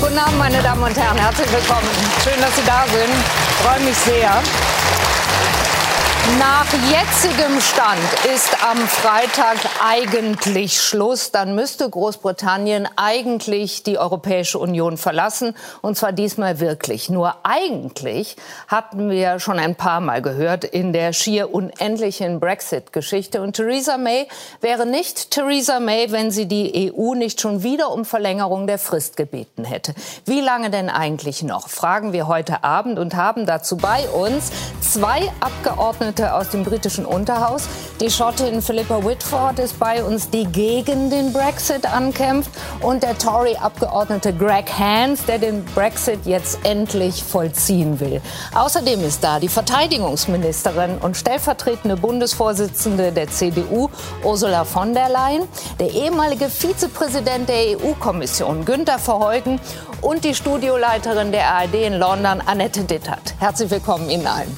Guten Abend, meine Damen und Herren. Herzlich willkommen. Schön, dass Sie da sind. Ich freue mich sehr. Nach jetzigem Stand ist am Freitag eigentlich Schluss. Dann müsste Großbritannien eigentlich die Europäische Union verlassen. Und zwar diesmal wirklich. Nur eigentlich hatten wir schon ein paar Mal gehört in der schier unendlichen Brexit-Geschichte. Und Theresa May wäre nicht Theresa May, wenn sie die EU nicht schon wieder um Verlängerung der Frist gebeten hätte. Wie lange denn eigentlich noch? Fragen wir heute Abend und haben dazu bei uns zwei Abgeordnete Abgeordnete aus dem britischen Unterhaus. Die Schottin Philippa Whitford ist bei uns, die gegen den Brexit ankämpft. Und der Tory-Abgeordnete Greg Hans, der den Brexit jetzt endlich vollziehen will. Außerdem ist da die Verteidigungsministerin und stellvertretende Bundesvorsitzende der CDU, Ursula von der Leyen, der ehemalige Vizepräsident der EU-Kommission, Günther Verheugen und die Studioleiterin der ARD in London, Annette Dittert. Herzlich willkommen Ihnen allen.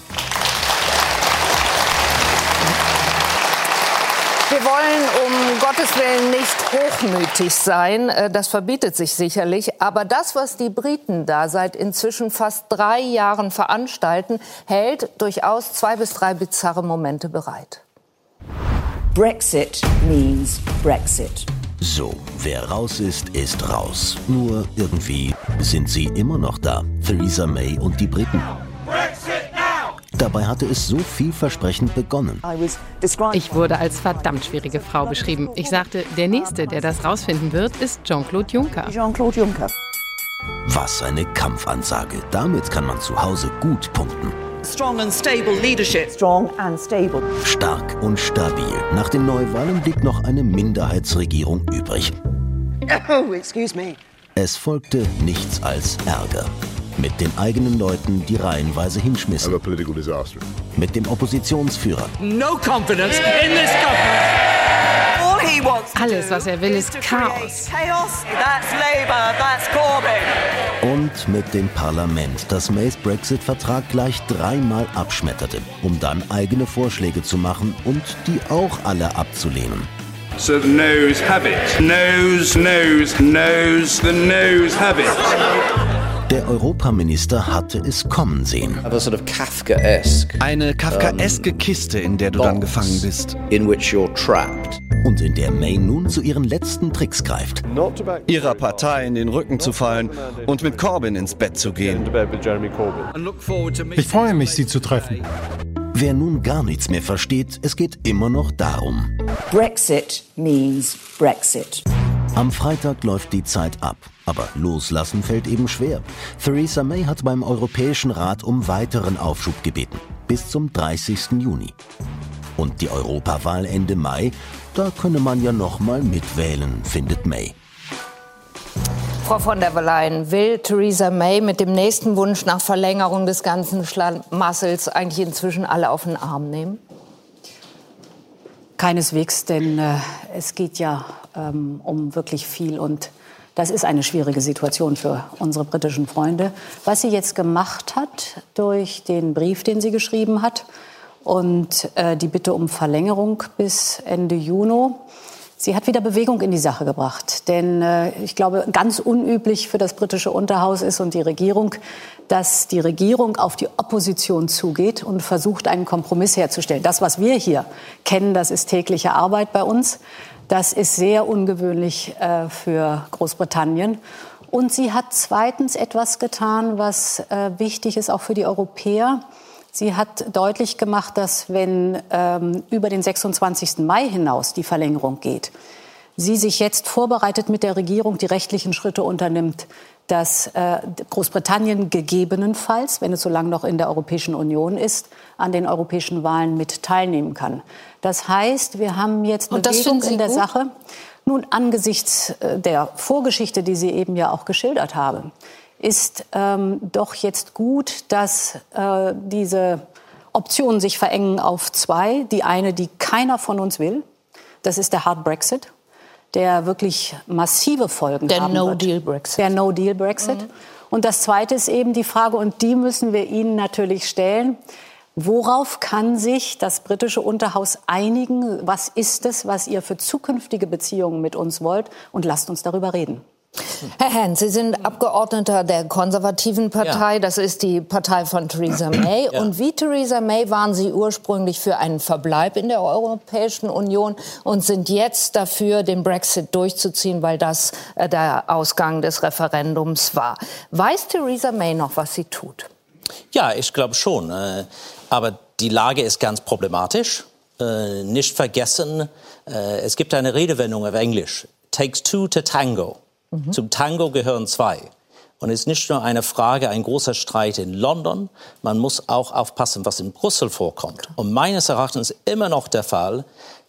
Wir wollen um Gottes Willen nicht hochmütig sein, äh, das verbietet sich sicherlich. Aber das, was die Briten da seit inzwischen fast drei Jahren veranstalten, hält durchaus zwei bis drei bizarre Momente bereit. Brexit means Brexit. So, wer raus ist, ist raus. Nur irgendwie sind sie immer noch da. Theresa May und die Briten. Dabei hatte es so vielversprechend begonnen. Ich wurde als verdammt schwierige Frau beschrieben. Ich sagte, der Nächste, der das rausfinden wird, ist Jean-Claude Juncker. Jean-Claude Juncker. Was eine Kampfansage. Damit kann man zu Hause gut punkten. Strong and stable leadership. Strong and stable. Stark und stabil. Nach den Neuwahlen blieb noch eine Minderheitsregierung übrig. Oh, excuse me. Es folgte nichts als Ärger mit den eigenen Leuten, die reihenweise hinschmissen. Mit dem Oppositionsführer. No confidence in this Alles, was er will, ist Chaos. Und mit dem Parlament, das Mays Brexit-Vertrag gleich dreimal abschmetterte, um dann eigene Vorschläge zu machen und die auch alle abzulehnen. So the noes have it. Noes, noes, noes, the noes have it. Der Europaminister hatte es kommen sehen. Eine kafkaeske Kiste, in der du dann gefangen bist. Und in der May nun zu ihren letzten Tricks greift. Ihrer Partei in den Rücken zu fallen und mit Corbyn ins Bett zu gehen. Ich freue mich, Sie zu treffen. Wer nun gar nichts mehr versteht, es geht immer noch darum. Brexit means Brexit. Am Freitag läuft die Zeit ab. Aber loslassen fällt eben schwer. Theresa May hat beim Europäischen Rat um weiteren Aufschub gebeten. Bis zum 30. Juni. Und die Europawahl Ende Mai, da könne man ja noch mal mitwählen, findet May. Frau von der Leyen, will Theresa May mit dem nächsten Wunsch nach Verlängerung des ganzen Schlamassels eigentlich inzwischen alle auf den Arm nehmen? Keineswegs, denn äh, es geht ja ähm, um wirklich viel und das ist eine schwierige Situation für unsere britischen Freunde. Was sie jetzt gemacht hat durch den Brief, den sie geschrieben hat und äh, die Bitte um Verlängerung bis Ende Juni, Sie hat wieder Bewegung in die Sache gebracht. Denn äh, ich glaube, ganz unüblich für das britische Unterhaus ist und die Regierung, dass die Regierung auf die Opposition zugeht und versucht, einen Kompromiss herzustellen. Das, was wir hier kennen, das ist tägliche Arbeit bei uns. Das ist sehr ungewöhnlich äh, für Großbritannien. Und sie hat zweitens etwas getan, was äh, wichtig ist auch für die Europäer. Sie hat deutlich gemacht, dass wenn ähm, über den 26. Mai hinaus die Verlängerung geht, sie sich jetzt vorbereitet mit der Regierung die rechtlichen Schritte unternimmt, dass äh, Großbritannien gegebenenfalls, wenn es so lange noch in der Europäischen Union ist, an den europäischen Wahlen mit teilnehmen kann. Das heißt, wir haben jetzt eine Bewegung in der gut? Sache. Nun, angesichts äh, der Vorgeschichte, die Sie eben ja auch geschildert haben, ist ähm, doch jetzt gut, dass äh, diese Optionen sich verengen auf zwei. Die eine, die keiner von uns will, das ist der Hard Brexit der wirklich massive Folgen der haben no. Deal Brexit. Der No-Deal-Brexit. Mhm. Und das Zweite ist eben die Frage, und die müssen wir Ihnen natürlich stellen, Worauf kann sich das britische Unterhaus einigen? Was ist es, was ihr für zukünftige Beziehungen mit uns wollt? Und lasst uns darüber reden. Herr Hans, Sie sind Abgeordneter der konservativen Partei. Ja. Das ist die Partei von Theresa May. Ja. Und wie Theresa May waren Sie ursprünglich für einen Verbleib in der Europäischen Union und sind jetzt dafür, den Brexit durchzuziehen, weil das äh, der Ausgang des Referendums war. Weiß Theresa May noch, was sie tut? Ja, ich glaube schon. Äh, aber die Lage ist ganz problematisch. Äh, nicht vergessen, es gibt eine Redewendung auf Englisch. Takes two to tango. Mhm. Zum Tango gehören zwei. Und es ist nicht nur eine Frage, ein großer Streit in London, man muss auch aufpassen, was in Brüssel vorkommt. Und meines Erachtens immer noch der Fall,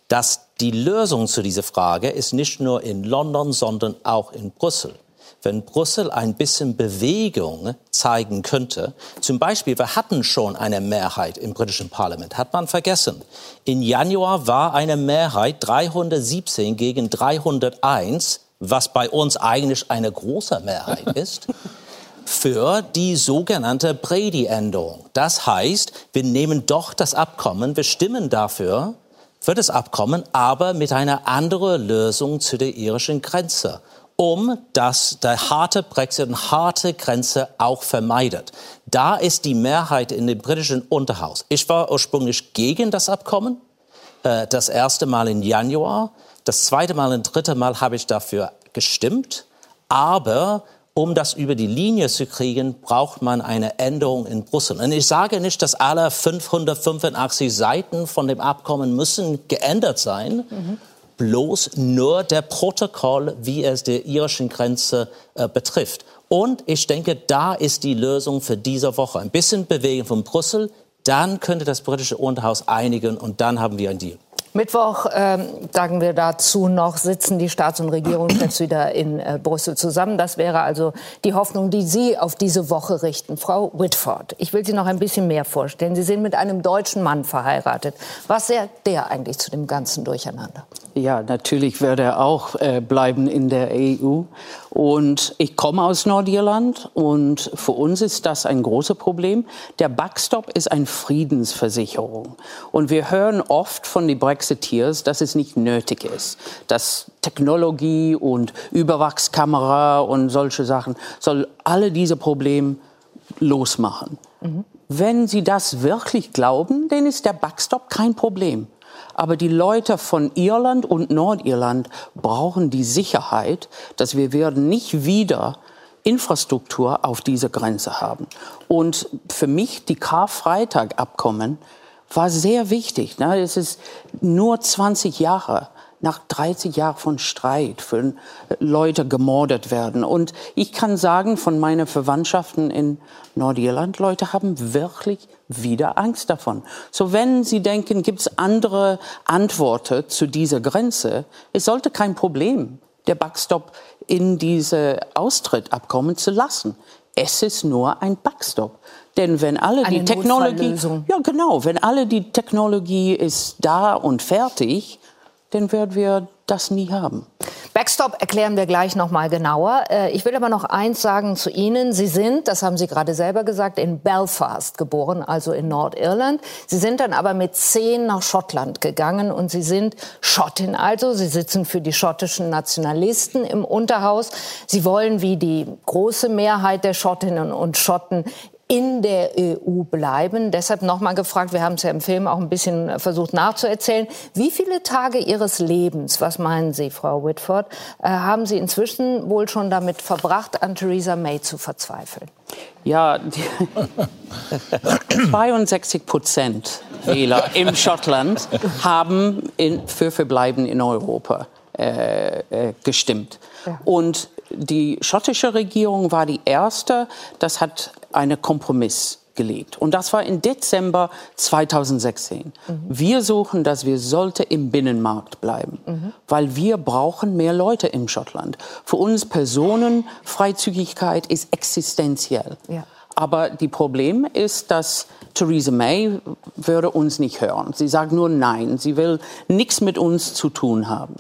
dass die Lösung zu dieser Frage ist nicht nur in London, sondern auch in Brüssel. Wenn Brüssel ein bisschen Bewegung zeigen könnte, zum Beispiel, wir hatten schon eine Mehrheit im britischen Parlament, hat man vergessen. In Januar war eine Mehrheit 317 gegen 301 was bei uns eigentlich eine große Mehrheit ist, für die sogenannte Brady-Änderung. Das heißt, wir nehmen doch das Abkommen, wir stimmen dafür, für das Abkommen, aber mit einer anderen Lösung zu der irischen Grenze, um dass der harte Brexit und harte Grenze auch vermeidet. Da ist die Mehrheit in dem britischen Unterhaus. Ich war ursprünglich gegen das Abkommen, äh, das erste Mal im Januar. Das zweite Mal und dritte Mal habe ich dafür gestimmt. Aber um das über die Linie zu kriegen, braucht man eine Änderung in Brüssel. Und ich sage nicht, dass alle 585 Seiten von dem Abkommen müssen geändert sein. Mhm. Bloß nur der Protokoll, wie es die irischen Grenze äh, betrifft. Und ich denke, da ist die Lösung für diese Woche. Ein bisschen Bewegung von Brüssel, dann könnte das britische Unterhaus einigen und dann haben wir einen Deal. Mittwoch, ähm, sagen wir dazu noch, sitzen die Staats- und Regierungschefs wieder in äh, Brüssel zusammen. Das wäre also die Hoffnung, die Sie auf diese Woche richten. Frau Whitford, ich will Sie noch ein bisschen mehr vorstellen. Sie sind mit einem deutschen Mann verheiratet. Was sagt der eigentlich zu dem ganzen Durcheinander? Ja, natürlich wird er auch äh, bleiben in der EU. Und ich komme aus Nordirland und für uns ist das ein großes Problem. Der Backstop ist eine Friedensversicherung. Und wir hören oft von den Brexiteers, dass es nicht nötig ist, dass Technologie und Überwachskamera und solche Sachen soll alle diese Probleme losmachen. Mhm. Wenn Sie das wirklich glauben, dann ist der Backstop kein Problem. Aber die Leute von Irland und Nordirland brauchen die Sicherheit, dass wir werden nicht wieder Infrastruktur auf dieser Grenze haben. Und für mich die Karfreitag-Abkommen war sehr wichtig. Es ist nur 20 Jahre nach 30 Jahren von Streit, für Leute gemordet werden. Und ich kann sagen, von meinen Verwandtschaften in Nordirland, Leute haben wirklich wieder Angst davon. So wenn Sie denken, gibt es andere Antworten zu dieser Grenze, es sollte kein Problem, der Backstop in diese Austrittabkommen zu lassen. Es ist nur ein Backstop. Denn wenn alle Eine die Technologie, ja genau, wenn alle die Technologie ist da und fertig, dann werden wir das nie haben. Backstop erklären wir gleich noch mal genauer. Äh, ich will aber noch eins sagen zu Ihnen. Sie sind, das haben Sie gerade selber gesagt, in Belfast geboren, also in Nordirland. Sie sind dann aber mit zehn nach Schottland gegangen und Sie sind Schottin also. Sie sitzen für die schottischen Nationalisten im Unterhaus. Sie wollen wie die große Mehrheit der Schottinnen und Schotten in der EU bleiben. Deshalb nochmal gefragt, wir haben es ja im Film auch ein bisschen versucht nachzuerzählen. Wie viele Tage Ihres Lebens, was meinen Sie, Frau Whitford, äh, haben Sie inzwischen wohl schon damit verbracht, an Theresa May zu verzweifeln? Ja, 62 Prozent Wähler im Schottland haben in, für Verbleiben in Europa äh, äh, gestimmt. Ja. Und die schottische Regierung war die erste, das hat einen Kompromiss gelegt. Und das war im Dezember 2016. Mhm. Wir suchen, dass wir sollte im Binnenmarkt bleiben, mhm. weil wir brauchen mehr Leute in Schottland. Für uns Personenfreizügigkeit ist existenziell. Ja. Aber die Problem ist, dass Theresa May würde uns nicht hören. Sie sagt nur Nein. Sie will nichts mit uns zu tun haben.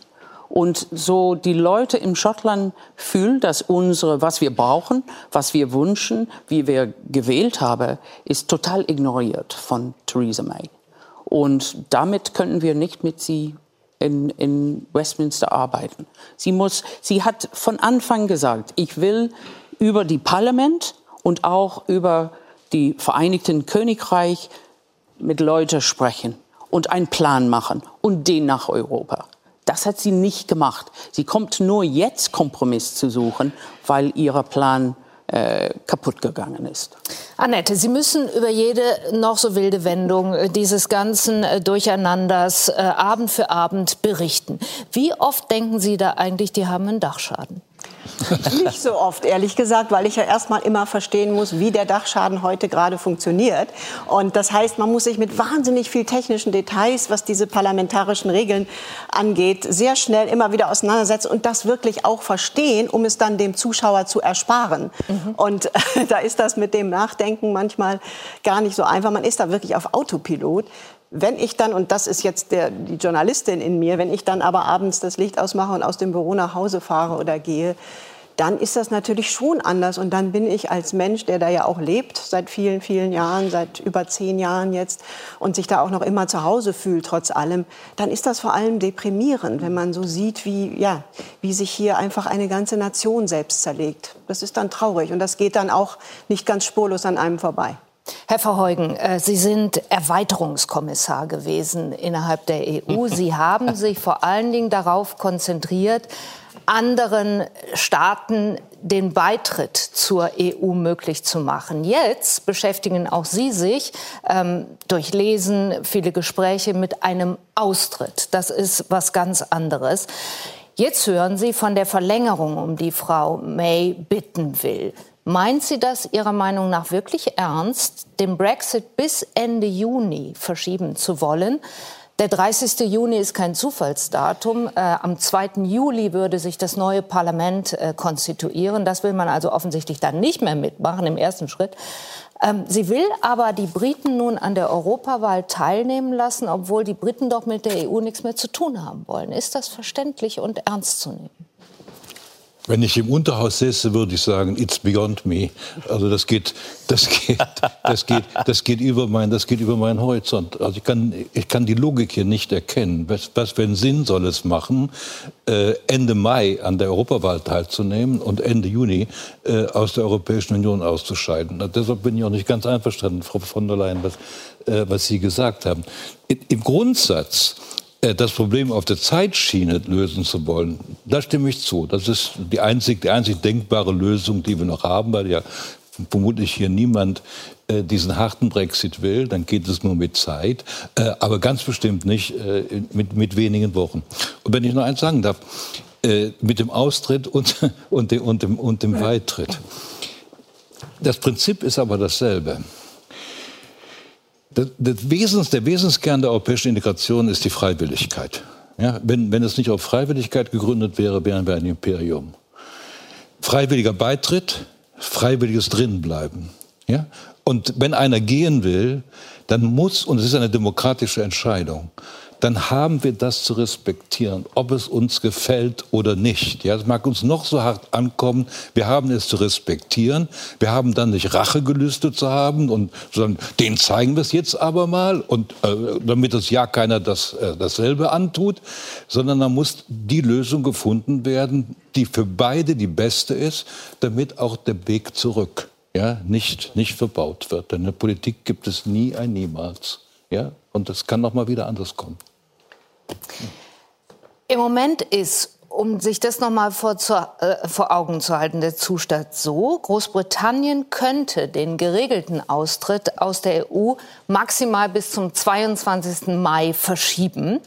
Und so die Leute in Schottland fühlen, dass unsere, was wir brauchen, was wir wünschen, wie wir gewählt haben, ist total ignoriert von Theresa May. Und damit können wir nicht mit sie in, in Westminster arbeiten. Sie, muss, sie hat von Anfang gesagt, ich will über die Parlament und auch über die Vereinigten Königreich mit Leuten sprechen und einen Plan machen und den nach Europa. Das hat sie nicht gemacht. Sie kommt nur jetzt Kompromiss zu suchen, weil ihr Plan äh, kaputt gegangen ist. Annette, Sie müssen über jede noch so wilde Wendung äh, dieses ganzen äh, Durcheinanders äh, Abend für Abend berichten. Wie oft denken Sie da eigentlich, die haben einen Dachschaden? Nicht so oft, ehrlich gesagt, weil ich ja erstmal immer verstehen muss, wie der Dachschaden heute gerade funktioniert. Und das heißt, man muss sich mit wahnsinnig viel technischen Details, was diese parlamentarischen Regeln angeht, sehr schnell immer wieder auseinandersetzen und das wirklich auch verstehen, um es dann dem Zuschauer zu ersparen. Mhm. Und da ist das mit dem Nachdenken manchmal gar nicht so einfach. Man ist da wirklich auf Autopilot. Wenn ich dann, und das ist jetzt der, die Journalistin in mir, wenn ich dann aber abends das Licht ausmache und aus dem Büro nach Hause fahre oder gehe, dann ist das natürlich schon anders. Und dann bin ich als Mensch, der da ja auch lebt, seit vielen, vielen Jahren, seit über zehn Jahren jetzt, und sich da auch noch immer zu Hause fühlt, trotz allem, dann ist das vor allem deprimierend, wenn man so sieht, wie, ja, wie sich hier einfach eine ganze Nation selbst zerlegt. Das ist dann traurig. Und das geht dann auch nicht ganz spurlos an einem vorbei. Herr Verheugen, äh, Sie sind Erweiterungskommissar gewesen innerhalb der EU. Sie haben sich vor allen Dingen darauf konzentriert, anderen Staaten den Beitritt zur EU möglich zu machen. Jetzt beschäftigen auch Sie sich ähm, durch Lesen, viele Gespräche mit einem Austritt. Das ist was ganz anderes. Jetzt hören Sie von der Verlängerung, um die Frau May bitten will. Meint sie das Ihrer Meinung nach wirklich ernst, den Brexit bis Ende Juni verschieben zu wollen? Der 30. Juni ist kein Zufallsdatum. Äh, am 2. Juli würde sich das neue Parlament äh, konstituieren. Das will man also offensichtlich dann nicht mehr mitmachen im ersten Schritt. Ähm, sie will aber die Briten nun an der Europawahl teilnehmen lassen, obwohl die Briten doch mit der EU nichts mehr zu tun haben wollen. Ist das verständlich und ernst zu nehmen? Wenn ich im Unterhaus säße, würde ich sagen, it's beyond me. Also das geht, das geht, das geht, das geht über mein, das geht über meinen Horizont. Also ich kann, ich kann die Logik hier nicht erkennen. Was, was für einen Sinn soll es machen, äh, Ende Mai an der Europawahl teilzunehmen und Ende Juni äh, aus der Europäischen Union auszuscheiden? Und deshalb bin ich auch nicht ganz einverstanden, Frau von der Leyen, was, äh, was Sie gesagt haben. Im Grundsatz das Problem auf der Zeitschiene lösen zu wollen, da stimme ich zu. Das ist die einzig, die einzig denkbare Lösung, die wir noch haben, weil ja vermutlich hier niemand äh, diesen harten Brexit will, dann geht es nur mit Zeit, äh, aber ganz bestimmt nicht äh, mit, mit wenigen Wochen. Und wenn ich noch eins sagen darf, äh, mit dem Austritt und, und, dem, und, dem, und dem Beitritt. Das Prinzip ist aber dasselbe. Das, das Wesens, der Wesenskern der europäischen Integration ist die Freiwilligkeit. Ja, wenn, wenn es nicht auf Freiwilligkeit gegründet wäre, wären wir ein Imperium. Freiwilliger Beitritt, freiwilliges Drinbleiben. Ja? Und wenn einer gehen will, dann muss, und es ist eine demokratische Entscheidung, dann haben wir das zu respektieren, ob es uns gefällt oder nicht. Ja, es mag uns noch so hart ankommen, wir haben es zu respektieren. Wir haben dann nicht Rachegelüste zu haben und sondern den zeigen wir es jetzt aber mal und äh, damit es ja keiner das äh, dasselbe antut, sondern da muss die Lösung gefunden werden, die für beide die beste ist, damit auch der Weg zurück ja, nicht, nicht verbaut wird. Denn in der Politik gibt es nie ein Niemals. Ja? Und das kann noch mal wieder anders kommen. Im Moment ist um sich das noch mal vor, äh, vor, Augen zu halten, der Zustand so, Großbritannien könnte den geregelten Austritt aus der EU maximal bis zum 22. Mai verschieben.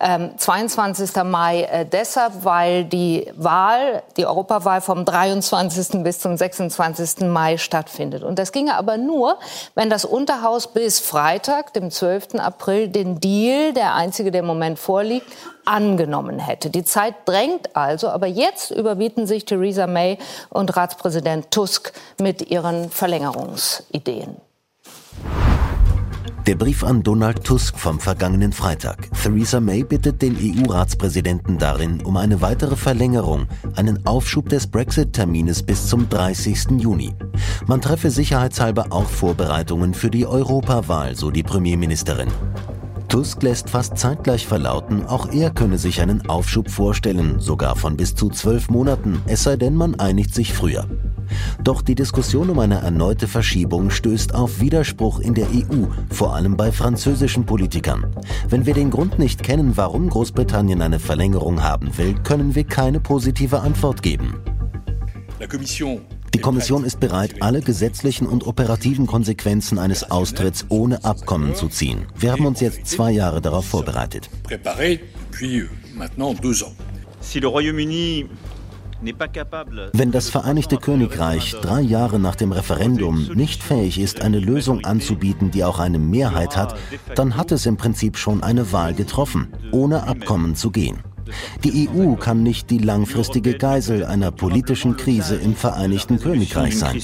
Ähm, 22. Mai äh, deshalb, weil die Wahl, die Europawahl vom 23. bis zum 26. Mai stattfindet. Und das ginge aber nur, wenn das Unterhaus bis Freitag, dem 12. April, den Deal, der einzige, der im Moment vorliegt, angenommen hätte. Die Zeit drängt also, aber jetzt überbieten sich Theresa May und Ratspräsident Tusk mit ihren Verlängerungsideen. Der Brief an Donald Tusk vom vergangenen Freitag. Theresa May bittet den EU-Ratspräsidenten darin um eine weitere Verlängerung, einen Aufschub des Brexit-Termines bis zum 30. Juni. Man treffe sicherheitshalber auch Vorbereitungen für die Europawahl, so die Premierministerin. Tusk lässt fast zeitgleich verlauten, auch er könne sich einen Aufschub vorstellen, sogar von bis zu zwölf Monaten, es sei denn, man einigt sich früher. Doch die Diskussion um eine erneute Verschiebung stößt auf Widerspruch in der EU, vor allem bei französischen Politikern. Wenn wir den Grund nicht kennen, warum Großbritannien eine Verlängerung haben will, können wir keine positive Antwort geben. Die Kommission ist bereit, alle gesetzlichen und operativen Konsequenzen eines Austritts ohne Abkommen zu ziehen. Wir haben uns jetzt zwei Jahre darauf vorbereitet. Wenn das Vereinigte Königreich drei Jahre nach dem Referendum nicht fähig ist, eine Lösung anzubieten, die auch eine Mehrheit hat, dann hat es im Prinzip schon eine Wahl getroffen, ohne Abkommen zu gehen. Die EU kann nicht die langfristige Geisel einer politischen Krise im Vereinigten Königreich sein.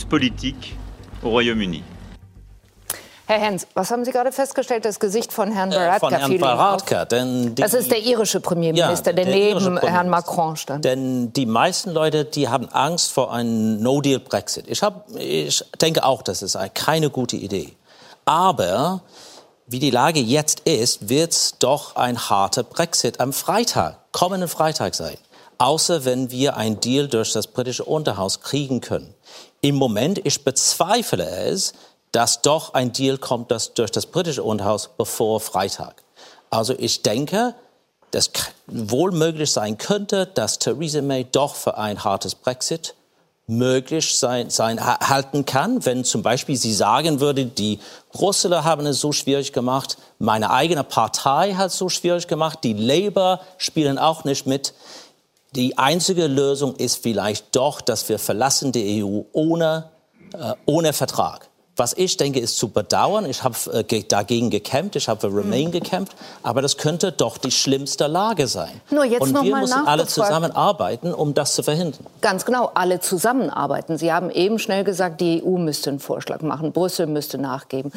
Herr Hens, was haben Sie gerade festgestellt? Das Gesicht von Herrn Varadkar. Äh, von Herrn Varadkar. Denn die, das ist der irische Premierminister, ja, der, der neben Herrn Macron stand. Denn die meisten Leute, die haben Angst vor einem No-Deal-Brexit. Ich, ich denke auch, das ist keine gute Idee. Aber wie die Lage jetzt ist, wird es doch ein harter Brexit am Freitag, kommenden Freitag sein. Außer wenn wir ein Deal durch das britische Unterhaus kriegen können. Im Moment, ich bezweifle es, dass doch ein Deal kommt das durch das britische Unterhaus bevor Freitag. Also ich denke, dass wohl möglich sein könnte, dass Theresa May doch für ein hartes Brexit möglich sein, sein halten kann, wenn zum Beispiel sie sagen würde, die Brüsseler haben es so schwierig gemacht, meine eigene Partei hat es so schwierig gemacht, die Labour spielen auch nicht mit. Die einzige Lösung ist vielleicht doch, dass wir verlassen die EU ohne, äh, ohne Vertrag. Was ich denke, ist zu bedauern. Ich habe äh, dagegen gekämpft, ich habe für Remain mhm. gekämpft, aber das könnte doch die schlimmste Lage sein. Nur jetzt Und wir müssen alle zusammenarbeiten, um das zu verhindern. Ganz genau, alle zusammenarbeiten. Sie haben eben schnell gesagt, die EU müsste einen Vorschlag machen, Brüssel müsste nachgeben.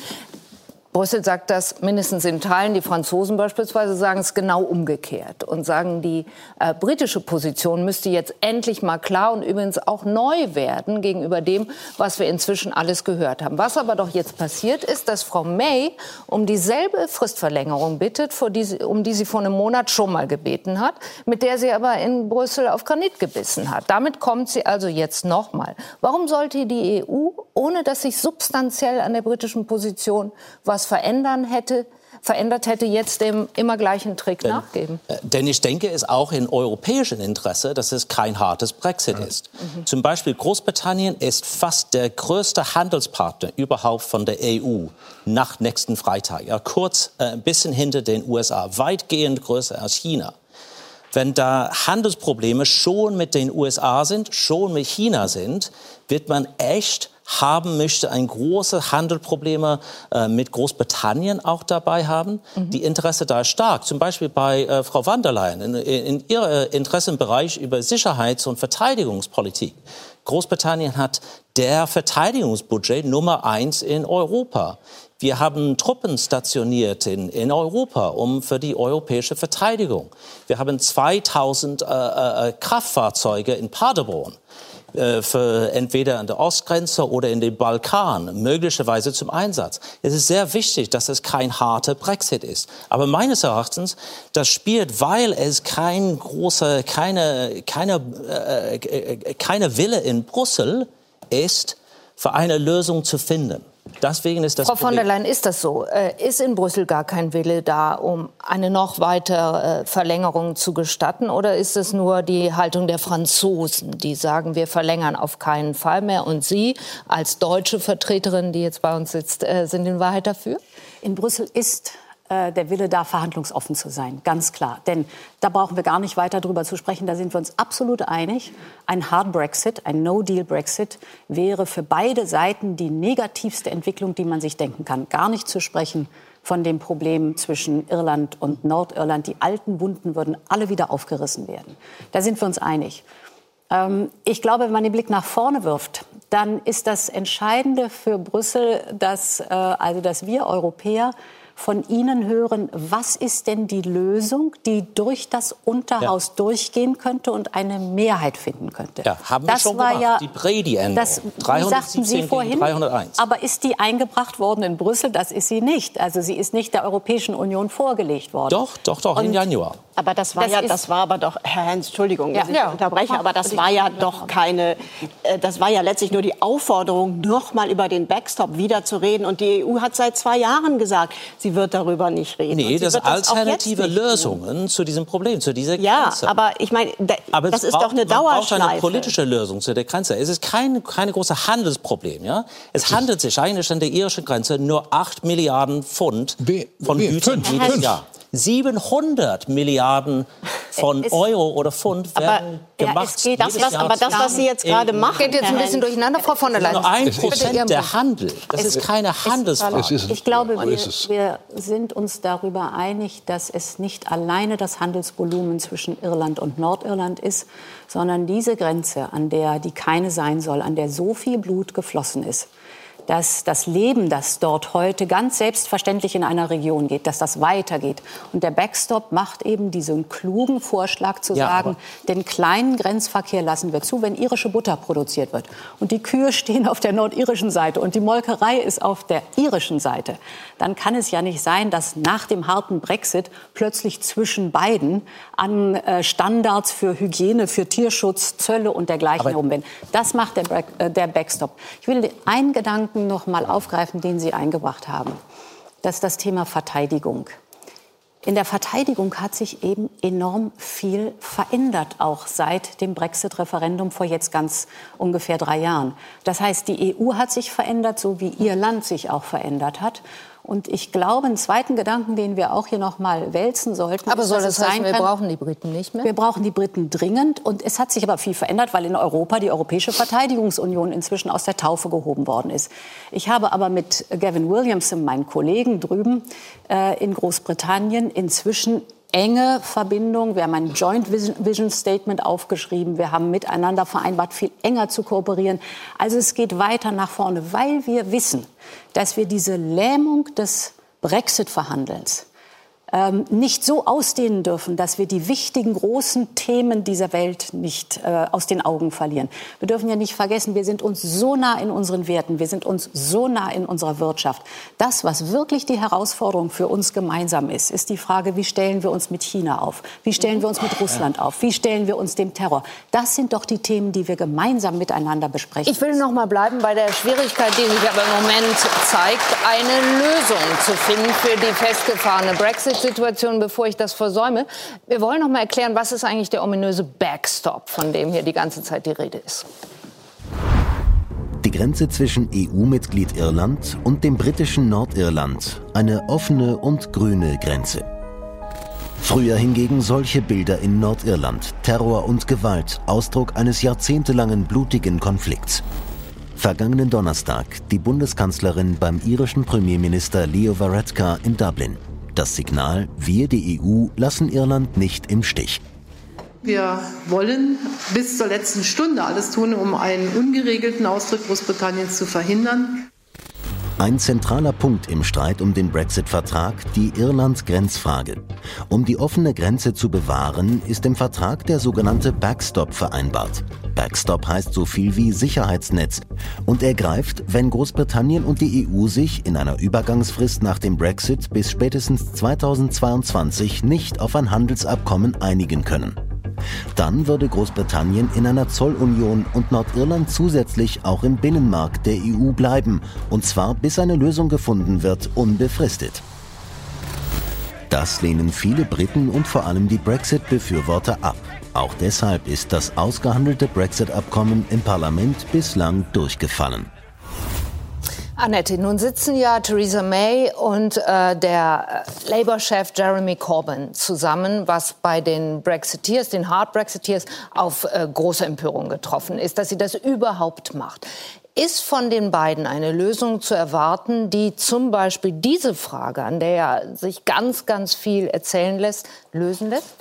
Brüssel sagt das mindestens in Teilen. Die Franzosen beispielsweise sagen es genau umgekehrt und sagen, die äh, britische Position müsste jetzt endlich mal klar und übrigens auch neu werden gegenüber dem, was wir inzwischen alles gehört haben. Was aber doch jetzt passiert ist, dass Frau May um dieselbe Fristverlängerung bittet, die, um die sie vor einem Monat schon mal gebeten hat, mit der sie aber in Brüssel auf Granit gebissen hat. Damit kommt sie also jetzt noch mal. Warum sollte die EU, ohne dass sich substanziell an der britischen Position was verändern hätte, verändert hätte, jetzt dem immer gleichen Trick denn, nachgeben. Äh, denn ich denke, es ist auch in europäischem Interesse, dass es kein hartes Brexit ist. Mhm. Zum Beispiel Großbritannien ist fast der größte Handelspartner überhaupt von der EU nach nächsten Freitag. Ja, kurz äh, ein bisschen hinter den USA, weitgehend größer als China. Wenn da Handelsprobleme schon mit den USA sind, schon mit China sind, wird man echt haben möchte, ein großes Handelprobleme äh, mit Großbritannien auch dabei haben. Mhm. Die Interesse da ist stark. Zum Beispiel bei äh, Frau van der Leyen in, in ihrem Interessenbereich über Sicherheits- und Verteidigungspolitik. Großbritannien hat der Verteidigungsbudget Nummer eins in Europa. Wir haben Truppen stationiert in, in Europa um für die europäische Verteidigung. Wir haben 2000 äh, äh, Kraftfahrzeuge in Paderborn. Äh, für entweder an der Ostgrenze oder in den Balkan möglicherweise zum Einsatz. Es ist sehr wichtig, dass es kein harter Brexit ist. Aber meines Erachtens, das spielt, weil es kein großer, keine, keine, äh, äh keine Wille in Brüssel ist, für eine Lösung zu finden. Deswegen ist das Frau von der Leyen, ist das so? Äh, ist in Brüssel gar kein Wille da, um eine noch weitere äh, Verlängerung zu gestatten? Oder ist es nur die Haltung der Franzosen, die sagen, wir verlängern auf keinen Fall mehr? Und Sie als deutsche Vertreterin, die jetzt bei uns sitzt, äh, sind in Wahrheit dafür? In Brüssel ist äh, der Wille da, verhandlungsoffen zu sein, ganz klar. Denn da brauchen wir gar nicht weiter drüber zu sprechen. Da sind wir uns absolut einig. Ein Hard Brexit, ein No-Deal-Brexit wäre für beide Seiten die negativste Entwicklung, die man sich denken kann. Gar nicht zu sprechen von dem Problem zwischen Irland und Nordirland. Die alten Wunden würden alle wieder aufgerissen werden. Da sind wir uns einig. Ähm, ich glaube, wenn man den Blick nach vorne wirft, dann ist das Entscheidende für Brüssel, dass, äh, also dass wir Europäer von Ihnen hören, was ist denn die Lösung, die durch das Unterhaus ja. durchgehen könnte und eine Mehrheit finden könnte. Ja, haben das wir schon war gemacht. Ja, die Brady-Änderung. 317 Sie vorhin, 301. Aber ist die eingebracht worden in Brüssel? Das ist sie nicht. Also sie ist nicht der Europäischen Union vorgelegt worden. Doch, doch, doch, und im Januar. Aber das war das ja, das war aber doch, Herr Hens, Entschuldigung, dass ja. ich unterbreche, aber das war ja doch keine, äh, das war ja letztlich nur die Aufforderung, noch mal über den Backstop wieder zu reden. Und die EU hat seit zwei Jahren gesagt, sie wird darüber nicht reden. Nee, das sind alternative Lösungen tun. zu diesem Problem, zu dieser Grenze. Ja, aber ich meine, das ist braucht, doch eine Dauerschleife. Man braucht eine politische Lösung zu der Grenze. Es ist kein, keine große Handelsproblem. Ja? Es handelt sich eigentlich an der irischen Grenze nur 8 Milliarden Pfund von Gütern jedes Jahr. 700 Milliarden von es, Euro oder Pfund werden aber, gemacht. Ja, das, was, aber das, was Sie jetzt gerade machen, geht jetzt ein bisschen durcheinander, Frau von der Leyen. Nur ein Prozent der Handel. Das ist keine Handelsfrage. Ich glaube, wir, wir sind uns darüber einig, dass es nicht alleine das Handelsvolumen zwischen Irland und Nordirland ist, sondern diese Grenze, an der die keine sein soll, an der so viel Blut geflossen ist dass das Leben, das dort heute ganz selbstverständlich in einer Region geht, dass das weitergeht. Und der Backstop macht eben diesen klugen Vorschlag zu ja, sagen, den kleinen Grenzverkehr lassen wir zu, wenn irische Butter produziert wird. Und die Kühe stehen auf der nordirischen Seite und die Molkerei ist auf der irischen Seite. Dann kann es ja nicht sein, dass nach dem harten Brexit plötzlich zwischen beiden an äh, Standards für Hygiene, für Tierschutz, Zölle und dergleichen herum werden. Das macht äh, der Backstop. Ich will einen Gedanken Gedanken noch mal aufgreifen, den Sie eingebracht haben. Das ist das Thema Verteidigung. In der Verteidigung hat sich eben enorm viel verändert, auch seit dem Brexit-Referendum vor jetzt ganz ungefähr drei Jahren. Das heißt, die EU hat sich verändert, so wie Ihr Land sich auch verändert hat. Und ich glaube, einen zweiten Gedanken, den wir auch hier noch mal wälzen sollten. Aber soll das heißen, wir kann, brauchen die Briten nicht mehr? Wir brauchen die Briten dringend. Und es hat sich aber viel verändert, weil in Europa die Europäische Verteidigungsunion inzwischen aus der Taufe gehoben worden ist. Ich habe aber mit Gavin Williamson, meinem Kollegen drüben äh, in Großbritannien, inzwischen enge Verbindung. Wir haben ein Joint Vision Statement aufgeschrieben. Wir haben miteinander vereinbart, viel enger zu kooperieren. Also es geht weiter nach vorne, weil wir wissen, dass wir diese Lähmung des Brexit-Verhandelns ähm, nicht so ausdehnen dürfen, dass wir die wichtigen großen Themen dieser Welt nicht äh, aus den Augen verlieren. Wir dürfen ja nicht vergessen, wir sind uns so nah in unseren Werten, wir sind uns so nah in unserer Wirtschaft. Das, was wirklich die Herausforderung für uns gemeinsam ist, ist die Frage, wie stellen wir uns mit China auf? Wie stellen wir uns mit Russland auf? Wie stellen wir uns dem Terror? Das sind doch die Themen, die wir gemeinsam miteinander besprechen. Ich will noch mal bleiben bei der Schwierigkeit, die sich aber im Moment zeigt, eine Lösung zu finden für die festgefahrene Brexit Situation, bevor ich das versäume. Wir wollen noch mal erklären, was ist eigentlich der ominöse Backstop, von dem hier die ganze Zeit die Rede ist. Die Grenze zwischen EU-Mitglied Irland und dem britischen Nordirland. Eine offene und grüne Grenze. Früher hingegen solche Bilder in Nordirland. Terror und Gewalt, Ausdruck eines jahrzehntelangen blutigen Konflikts. Vergangenen Donnerstag die Bundeskanzlerin beim irischen Premierminister Leo Varadkar in Dublin. Das Signal, wir, die EU, lassen Irland nicht im Stich. Wir wollen bis zur letzten Stunde alles tun, um einen ungeregelten Austritt Großbritanniens zu verhindern. Ein zentraler Punkt im Streit um den Brexit-Vertrag die Irland-Grenzfrage. Um die offene Grenze zu bewahren, ist im Vertrag der sogenannte Backstop vereinbart. Backstop heißt so viel wie Sicherheitsnetz und er greift, wenn Großbritannien und die EU sich in einer Übergangsfrist nach dem Brexit bis spätestens 2022 nicht auf ein Handelsabkommen einigen können. Dann würde Großbritannien in einer Zollunion und Nordirland zusätzlich auch im Binnenmarkt der EU bleiben, und zwar bis eine Lösung gefunden wird, unbefristet. Das lehnen viele Briten und vor allem die Brexit-Befürworter ab. Auch deshalb ist das ausgehandelte Brexit-Abkommen im Parlament bislang durchgefallen. Annette, nun sitzen ja Theresa May und äh, der äh, Labour-Chef Jeremy Corbyn zusammen, was bei den Brexiteers, den Hard Brexiteers, auf äh, große Empörung getroffen ist, dass sie das überhaupt macht. Ist von den beiden eine Lösung zu erwarten, die zum Beispiel diese Frage, an der ja sich ganz, ganz viel erzählen lässt, lösen lässt?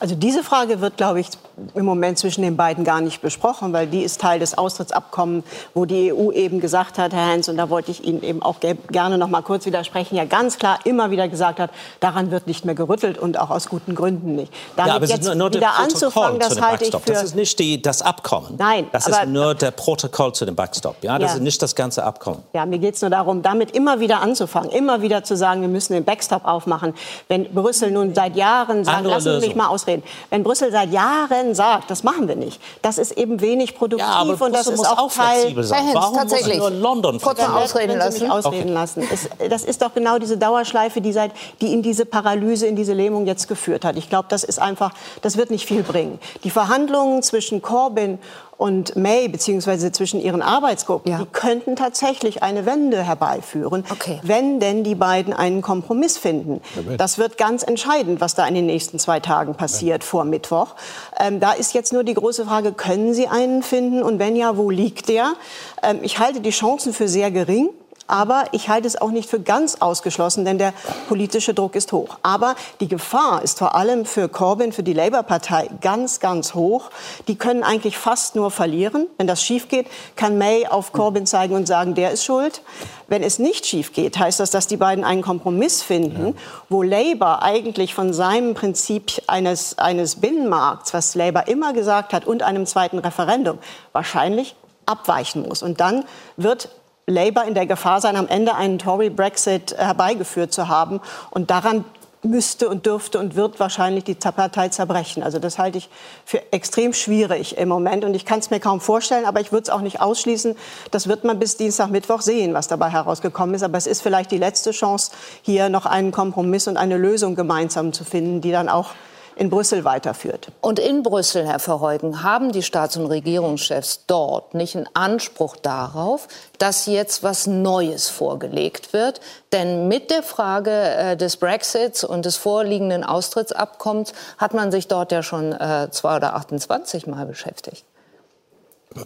Also diese Frage wird, glaube ich, im Moment zwischen den beiden gar nicht besprochen, weil die ist Teil des Austrittsabkommens, wo die EU eben gesagt hat, Herr Hens, und da wollte ich Ihnen eben auch gerne noch mal kurz widersprechen, ja ganz klar immer wieder gesagt hat, daran wird nicht mehr gerüttelt und auch aus guten Gründen nicht. Damit ja, aber jetzt nur, nur wieder anzufangen, das halte ich für... Das ist nicht die, das Abkommen. Nein. Das ist nur der Protokoll zu dem Backstop. Ja, das ja. ist nicht das ganze Abkommen. Ja, mir geht es nur darum, damit immer wieder anzufangen, immer wieder zu sagen, wir müssen den Backstop aufmachen. Wenn Brüssel nun seit Jahren sagt, lassen Sie mich mal ausreden, wenn Brüssel seit Jahren sagt, das machen wir nicht, das ist eben wenig produktiv ja, aber und das ist auch, auch Teil. Sein. Warum tatsächlich. muss nur London Kurz mal ausreden lassen. Ausreden okay. lassen. Es, das ist doch genau diese Dauerschleife, die, seit, die in diese Paralyse, in diese Lähmung jetzt geführt hat. Ich glaube, das ist einfach, das wird nicht viel bringen. Die Verhandlungen zwischen Corbyn und May beziehungsweise zwischen ihren Arbeitsgruppen, ja. die könnten tatsächlich eine Wende herbeiführen, okay. wenn denn die beiden einen Kompromiss finden. Das wird ganz entscheidend, was da in den nächsten zwei Tagen passiert ja. vor Mittwoch. Ähm, da ist jetzt nur die große Frage, können Sie einen finden und wenn ja, wo liegt der? Ähm, ich halte die Chancen für sehr gering. Aber ich halte es auch nicht für ganz ausgeschlossen, denn der politische Druck ist hoch. Aber die Gefahr ist vor allem für Corbyn, für die Labour-Partei ganz, ganz hoch. Die können eigentlich fast nur verlieren. Wenn das schief geht, kann May auf Corbyn zeigen und sagen, der ist schuld. Wenn es nicht schief geht, heißt das, dass die beiden einen Kompromiss finden, ja. wo Labour eigentlich von seinem Prinzip eines, eines Binnenmarkts, was Labour immer gesagt hat, und einem zweiten Referendum wahrscheinlich abweichen muss. Und dann wird Labour in der Gefahr sein, am Ende einen Tory-Brexit herbeigeführt zu haben. Und daran müsste und dürfte und wird wahrscheinlich die Partei zerbrechen. Also das halte ich für extrem schwierig im Moment und ich kann es mir kaum vorstellen, aber ich würde es auch nicht ausschließen. Das wird man bis Dienstag, Mittwoch sehen, was dabei herausgekommen ist. Aber es ist vielleicht die letzte Chance, hier noch einen Kompromiss und eine Lösung gemeinsam zu finden, die dann auch in Brüssel weiterführt. Und in Brüssel, Herr Verheugen, haben die Staats- und Regierungschefs dort nicht einen Anspruch darauf, dass jetzt was Neues vorgelegt wird? Denn mit der Frage äh, des Brexits und des vorliegenden Austrittsabkommens hat man sich dort ja schon äh, zwei oder 28 Mal beschäftigt.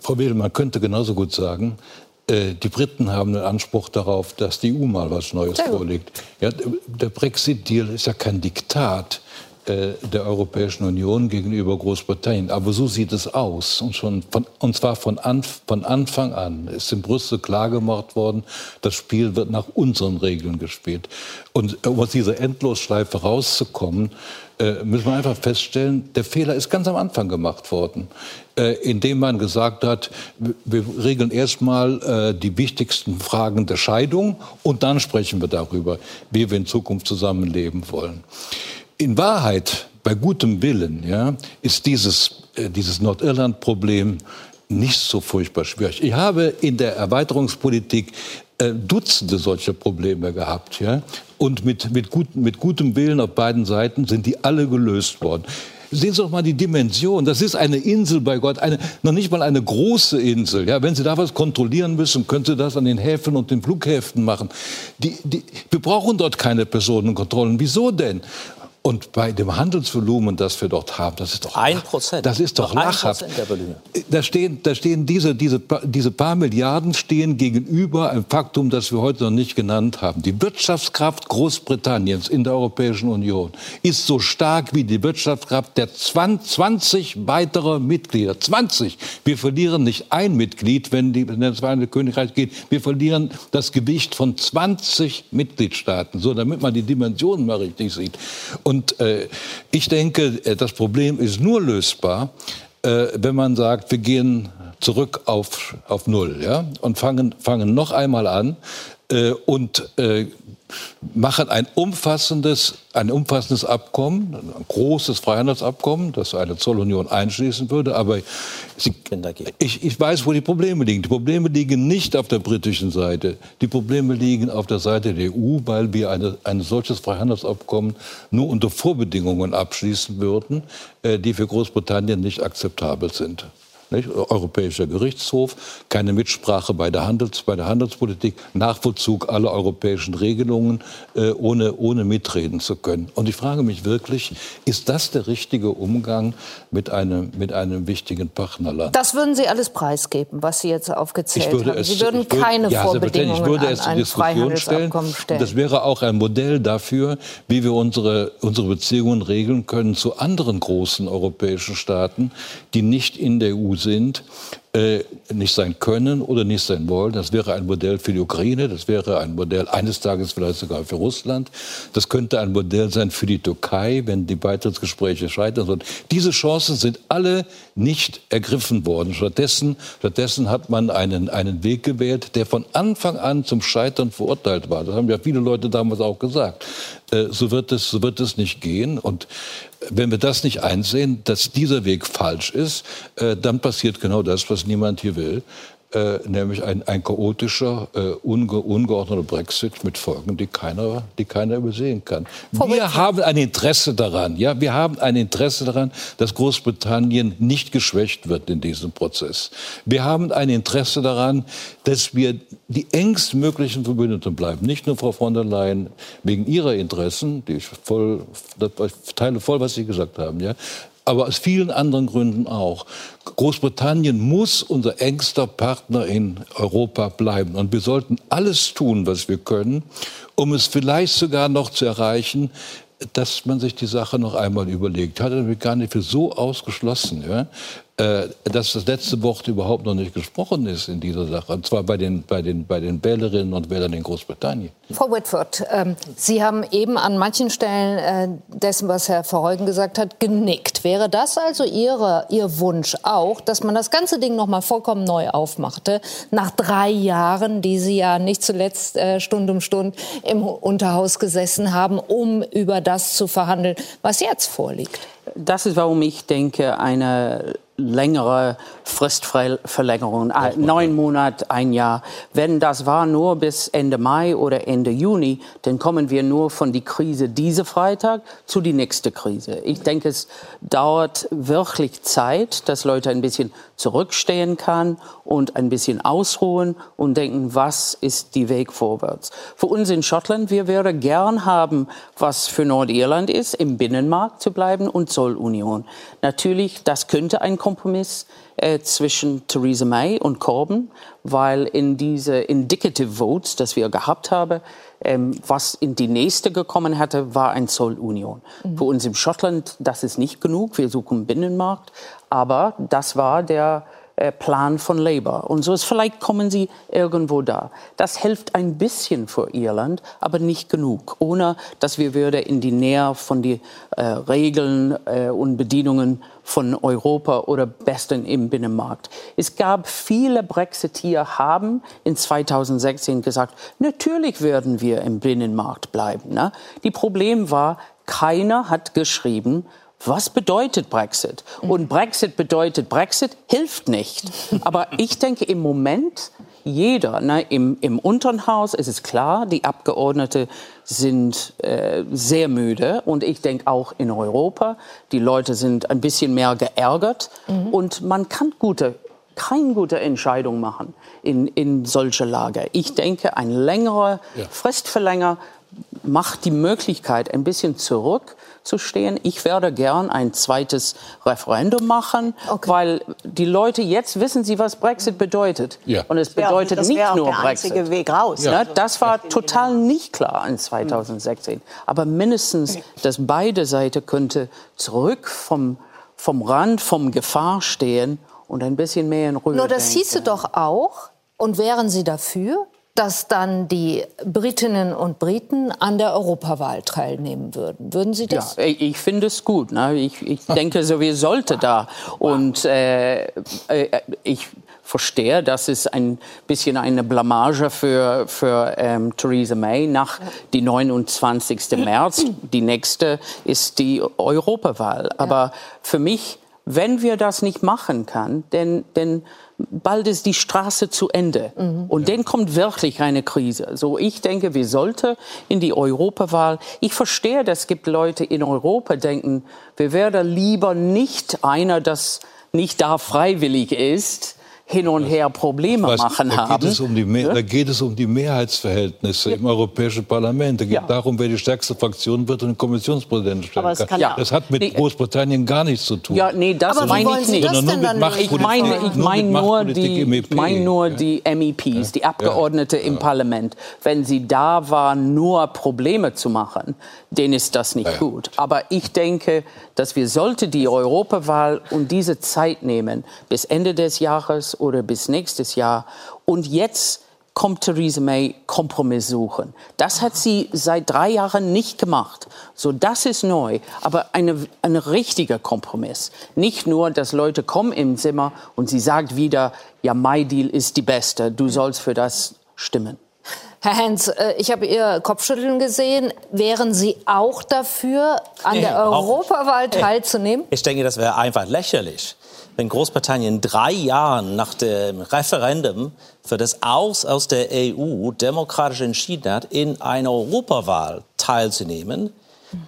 Frau Wedel, man könnte genauso gut sagen, äh, die Briten haben den Anspruch darauf, dass die EU mal was Neues vorlegt. Ja, der Brexit-Deal ist ja kein Diktat. Äh, der Europäischen Union gegenüber Großbritannien. Aber so sieht es aus. Und, schon von, und zwar von, Anf von Anfang an ist in Brüssel klargemacht worden, das Spiel wird nach unseren Regeln gespielt. Und um aus dieser Endlosschleife rauszukommen, äh, müssen wir einfach feststellen, der Fehler ist ganz am Anfang gemacht worden, äh, indem man gesagt hat, wir regeln erstmal äh, die wichtigsten Fragen der Scheidung und dann sprechen wir darüber, wie wir in Zukunft zusammenleben wollen. In Wahrheit, bei gutem Willen, ja, ist dieses, äh, dieses Nordirland-Problem nicht so furchtbar schwierig. Ich habe in der Erweiterungspolitik äh, Dutzende solcher Probleme gehabt. Ja? Und mit, mit, gut, mit gutem Willen auf beiden Seiten sind die alle gelöst worden. Sehen Sie doch mal die Dimension. Das ist eine Insel bei Gott, eine, noch nicht mal eine große Insel. Ja, wenn Sie da was kontrollieren müssen, können Sie das an den Häfen und den Flughäfen machen. Die, die, wir brauchen dort keine Personenkontrollen. Wieso denn? Und bei dem Handelsvolumen, das wir dort haben, das ist doch ein Prozent. Das ist doch lachhaft. Da stehen, da stehen diese, diese, diese paar Milliarden stehen gegenüber einem Faktum, das wir heute noch nicht genannt haben. Die Wirtschaftskraft Großbritanniens in der Europäischen Union ist so stark wie die Wirtschaftskraft der 20 weiterer Mitglieder. 20. Wir verlieren nicht ein Mitglied, wenn, die, wenn das Vereinigte Königreich geht. Wir verlieren das Gewicht von 20 Mitgliedstaaten. So, damit man die Dimensionen mal richtig sieht. Und äh, ich denke, äh, das Problem ist nur lösbar, äh, wenn man sagt, wir gehen zurück auf, auf Null ja? und fangen, fangen noch einmal an äh, und äh, machen ein umfassendes, ein umfassendes Abkommen, ein großes Freihandelsabkommen, das eine Zollunion einschließen würde. Aber Sie, ich, ich weiß, wo die Probleme liegen. Die Probleme liegen nicht auf der britischen Seite. Die Probleme liegen auf der Seite der EU, weil wir eine, ein solches Freihandelsabkommen nur unter Vorbedingungen abschließen würden, äh, die für Großbritannien nicht akzeptabel sind. Nicht? Europäischer Gerichtshof, keine Mitsprache bei der, Handels, bei der Handelspolitik, Nachvollzug aller europäischen Regelungen, äh, ohne, ohne mitreden zu können. Und ich frage mich wirklich, ist das der richtige Umgang mit einem, mit einem wichtigen Partnerland? Das würden Sie alles preisgeben, was Sie jetzt aufgezählt haben. Es, Sie würden keine ja, Vorbedingungen ich würde es an ein Freihandelsabkommen stellen. Das wäre auch ein Modell dafür, wie wir unsere, unsere Beziehungen regeln können zu anderen großen europäischen Staaten, die nicht in der EU sind, äh, nicht sein können oder nicht sein wollen. Das wäre ein Modell für die Ukraine, das wäre ein Modell eines Tages vielleicht sogar für Russland. Das könnte ein Modell sein für die Türkei, wenn die Beitrittsgespräche scheitern sollen. Diese Chancen sind alle nicht ergriffen worden. Stattdessen, stattdessen hat man einen, einen Weg gewählt, der von Anfang an zum Scheitern verurteilt war. Das haben ja viele Leute damals auch gesagt. Äh, so wird es, so wird es nicht gehen. Und wenn wir das nicht einsehen, dass dieser Weg falsch ist, äh, dann passiert genau das, was niemand hier will äh, nämlich ein, ein chaotischer, äh, unge ungeordneter Brexit mit Folgen, die keiner, die keiner übersehen kann. Wir haben ein Interesse daran, ja, wir haben ein Interesse daran, dass Großbritannien nicht geschwächt wird in diesem Prozess. Wir haben ein Interesse daran, dass wir die engstmöglichen Verbündeten bleiben. Nicht nur Frau von der Leyen wegen ihrer Interessen, die ich voll, ich teile voll, was Sie gesagt haben, ja, aber aus vielen anderen Gründen auch. Großbritannien muss unser engster Partner in Europa bleiben. Und wir sollten alles tun, was wir können, um es vielleicht sogar noch zu erreichen, dass man sich die Sache noch einmal überlegt. Ich hatte nämlich gar nicht für so ausgeschlossen. Ja? Äh, dass das letzte Wort überhaupt noch nicht gesprochen ist in dieser Sache. Und zwar bei den, bei den, bei den Wählerinnen und Wählern in Großbritannien. Frau Whitford, ähm, Sie haben eben an manchen Stellen äh, dessen, was Herr Verheugen gesagt hat, genickt. Wäre das also Ihre, Ihr Wunsch auch, dass man das ganze Ding noch mal vollkommen neu aufmachte, nach drei Jahren, die Sie ja nicht zuletzt äh, Stund um Stund im Unterhaus gesessen haben, um über das zu verhandeln, was jetzt vorliegt? Das ist, warum ich denke, eine längere Fristverlängerung, äh, neun Monate, ein Jahr. Wenn das war nur bis Ende Mai oder Ende Juni, dann kommen wir nur von der Krise diese Freitag zu die nächste Krise. Ich denke, es dauert wirklich Zeit, dass Leute ein bisschen zurückstehen kann und ein bisschen ausruhen und denken, was ist die Weg vorwärts. Für uns in Schottland, wir würden gern haben, was für Nordirland ist, im Binnenmarkt zu bleiben und Zollunion. Natürlich, das könnte ein Kompromiss äh, zwischen Theresa May und Corbyn, weil in diese Indicative Votes, das wir gehabt haben, ähm, was in die nächste gekommen hätte, war ein Zollunion. Mhm. Für uns in Schottland, das ist nicht genug. Wir suchen Binnenmarkt. Aber das war der Plan von Labour. Und so ist vielleicht kommen sie irgendwo da. Das hilft ein bisschen für Irland, aber nicht genug, ohne dass wir würde in die Nähe von den äh, Regeln äh, und Bedienungen von Europa oder besten im Binnenmarkt. Es gab viele Brexiteer haben in 2016 gesagt, natürlich werden wir im Binnenmarkt bleiben. Ne? Die Problem war, keiner hat geschrieben, was bedeutet Brexit? Und Brexit bedeutet, Brexit hilft nicht. Aber ich denke im Moment, jeder, ne, im, im unteren Haus ist es klar, die Abgeordneten sind äh, sehr müde. Und ich denke auch in Europa, die Leute sind ein bisschen mehr geärgert. Mhm. Und man kann gute keine gute Entscheidung machen in, in solche Lage. Ich denke, ein längerer ja. Fristverlänger macht die Möglichkeit ein bisschen zurück zu stehen. Ich werde gern ein zweites Referendum machen, okay. weil die Leute jetzt wissen sie, was Brexit bedeutet. Ja. Und es bedeutet das nicht auch nur der Brexit. Weg raus. Ja. Ne? Das war total nicht klar in 2016. Aber mindestens, dass beide Seiten könnte zurück vom, vom Rand, vom Gefahr stehen und ein bisschen mehr in Ruhe Nur das denken. hieße doch auch, und wären Sie dafür, dass dann die Britinnen und Briten an der Europawahl teilnehmen würden. Würden Sie das? Ja, ich finde es gut. Ne? Ich, ich denke, so wir sollte da. Und äh, äh, ich verstehe, dass es ein bisschen eine Blamage für, für ähm, Theresa May nach die 29. März. Die nächste ist die Europawahl. Aber für mich, wenn wir das nicht machen kann, denn, denn bald ist die Straße zu Ende. Mhm. Und dann kommt wirklich eine Krise. So, ich denke, wir sollten in die Europawahl. Ich verstehe, dass es gibt Leute in Europa, denken, wir werden lieber nicht einer, das nicht da freiwillig ist, hin und her Probleme Was, machen da haben. Geht es um die, Mehr- Ja? Da geht es um die Mehrheitsverhältnisse im Europäischen Parlament. Da geht Ja. darum, wer die stärkste Fraktion wird und den Kommissionspräsidenten stellen Aber es kann. kann ja- Das hat mit Nee. Großbritannien gar nichts zu tun. Ja, nee, das meine ich nicht. das denn dann ich meine, ich Nur meine nur die, im ich EP, meine nur die MEPs, die Abgeordnete im Parlament. Wenn sie da waren, nur Probleme zu machen, denen ist das nicht gut. Aber ich denke, dass wir sollte die Europawahl und diese Zeit nehmen bis Ende des Jahres oder bis nächstes Jahr und jetzt kommt Theresa May Kompromiss suchen. Das hat sie seit drei Jahren nicht gemacht. So, das ist neu, aber eine, ein richtiger Kompromiss. Nicht nur, dass Leute kommen im Zimmer und sie sagt wieder, ja, my deal ist die beste, du sollst für das stimmen. Herr Hens, äh, ich habe Ihr Kopfschütteln gesehen. Wären Sie auch dafür, an der. Europawahl teilzunehmen? Ich denke, das wäre einfach lächerlich, wenn Großbritannien drei Jahre nach dem Referendum für das Aus aus der EU demokratisch entschieden hat, in einer Europawahl teilzunehmen.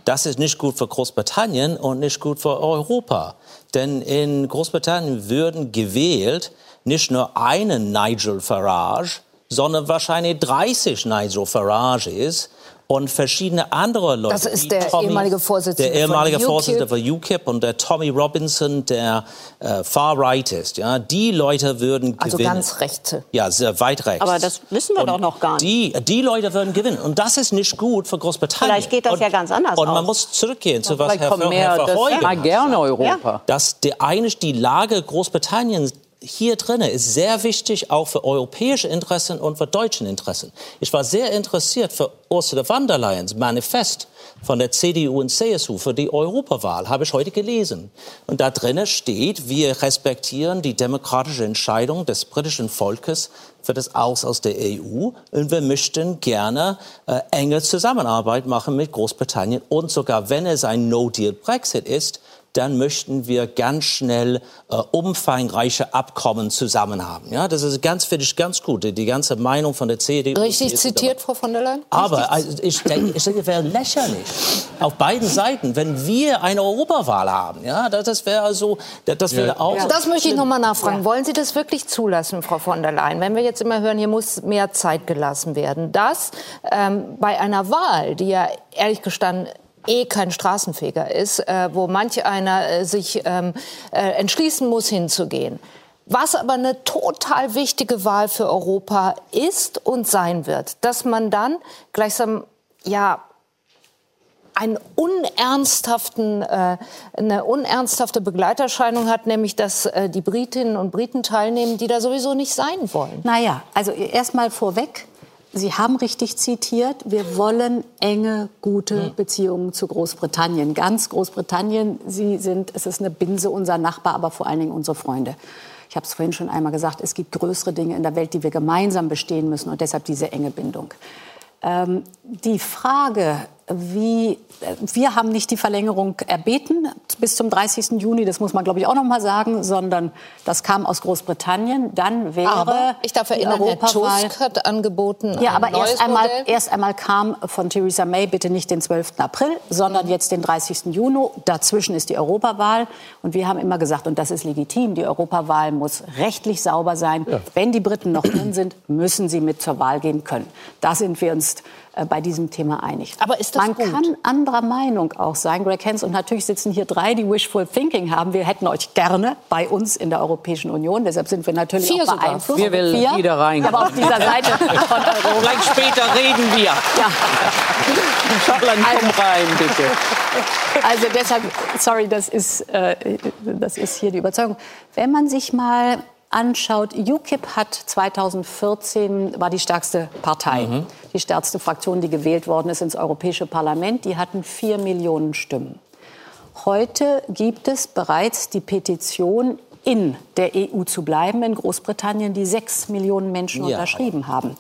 Das ist nicht gut für Großbritannien und nicht gut für Europa. Denn in Großbritannien würden gewählt nicht nur einen Nigel Farage, sondern wahrscheinlich 30 Nigel Farages und verschiedene andere Leute. Das ist der ehemalige Vorsitzende Der ehemalige von UKIP. Vorsitzende von UKIP und der Tommy Robinson, der äh, far right ist. Ja, die Leute würden Also gewinnen. ganz rechte. Ja, sehr weit rechts. Aber das wissen wir Und doch noch gar nicht. Die, die Leute würden gewinnen. Und das ist nicht gut für Großbritannien. Vielleicht geht das und, ja ganz anders Und man aus. muss zurückgehen zu was Herr, Ver- Herr das Verheugen mag hat gerne gesagt. Europa. Dass die, eigentlich die Lage Großbritanniens hier drin ist sehr wichtig, auch für europäische Interessen und für deutsche Interessen. Ich war sehr interessiert für Ursula von der Leyens Manifest von der CDU und CSU für die Europawahl, habe ich heute gelesen. Und da drinnen steht, wir respektieren die demokratische Entscheidung des britischen Volkes für das Aus aus der EU und wir möchten gerne äh, enge Zusammenarbeit machen mit Großbritannien und sogar wenn es ein No-Deal-Brexit ist, dann möchten wir ganz schnell äh, umfangreiche Abkommen zusammen haben. Ja, das ist ganz, finde ich ganz gut. Die ganze Meinung von der CDU. Richtig zitiert, Frau von der Leyen? aber also, ich denke, ich denke, es wäre lächerlich auf beiden Seiten, wenn wir eine Europawahl haben. Ja, das, das wäre so, das, das wäre auch. so Das möchte ich noch mal nachfragen. Wollen Sie das wirklich zulassen, Frau von der Leyen? Wenn wir jetzt immer hören, hier muss mehr Zeit gelassen werden, dass ähm, bei einer Wahl, die ja ehrlich gestanden eh kein Straßenfeger ist, äh, wo manch einer äh, sich ähm, äh, entschließen muss, hinzugehen. Was aber eine total wichtige Wahl für Europa ist und sein wird, dass man dann gleichsam ja einen unernsthaften, äh, eine unernsthafte Begleiterscheinung hat, nämlich dass äh, die Britinnen und Briten teilnehmen, die da sowieso nicht sein wollen. Naja, also erst mal vorweg. Sie haben richtig zitiert, wir wollen enge, gute Beziehungen zu Großbritannien. Ganz Großbritannien, Sie sind, es ist eine Binse, unser Nachbar, aber vor allen Dingen unsere Freunde. Ich habe es vorhin schon einmal gesagt, es gibt größere Dinge in der Welt, die wir gemeinsam bestehen müssen und deshalb diese enge Bindung. Ähm, die Frage, wie, wir haben nicht die Verlängerung erbeten bis zum 30. Juni, das muss man glaube ich auch noch mal sagen, sondern das kam aus Großbritannien. Dann wäre Aber ich darf die erinnern, Herr Europawahl- Tusk hat angeboten, ja, ein aber neues erst einmal, Modell. erst einmal kam von Theresa May bitte nicht den 12. April, sondern jetzt den 30. Juni. Dazwischen ist die Europawahl. Und wir haben immer gesagt, und das ist legitim, die Europawahl muss rechtlich sauber sein. Wenn die Briten noch drin sind, müssen sie mit zur Wahl gehen können. Da sind wir uns bei diesem Thema einig. Aber ist das Man gut? kann anderer Meinung auch sein, Greg Hens. Und natürlich sitzen hier drei, die Wishful Thinking haben. Wir hätten euch gerne bei uns in der Europäischen Union. Deshalb sind wir natürlich Vier auch beeinflusst. Wir will Vier. wieder rein. Aber auf dieser Seite von Europa. Vielleicht später reden wir. Ja. Schottland, komm rein, bitte. Also deshalb, sorry, das ist, äh, das ist hier die Überzeugung. Wenn man sich mal anschaut, UKIP hat 2014 war die stärkste Partei, die stärkste Fraktion, die gewählt worden ist ins Europäische Parlament. Die hatten vier Millionen Stimmen. Heute gibt es bereits die Petition, in der EU zu bleiben, in Großbritannien, die sechs Millionen Menschen Ja. unterschrieben haben.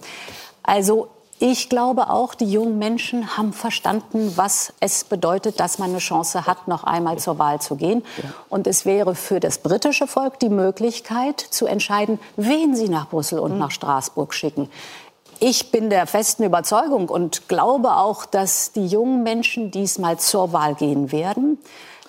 Also ich glaube auch, die jungen Menschen haben verstanden, was es bedeutet, dass man eine Chance hat, noch einmal zur Wahl zu gehen. Und es wäre für das britische Volk die Möglichkeit zu entscheiden, wen sie nach Brüssel und nach Straßburg schicken. Ich bin der festen Überzeugung und glaube auch, dass die jungen Menschen diesmal zur Wahl gehen werden.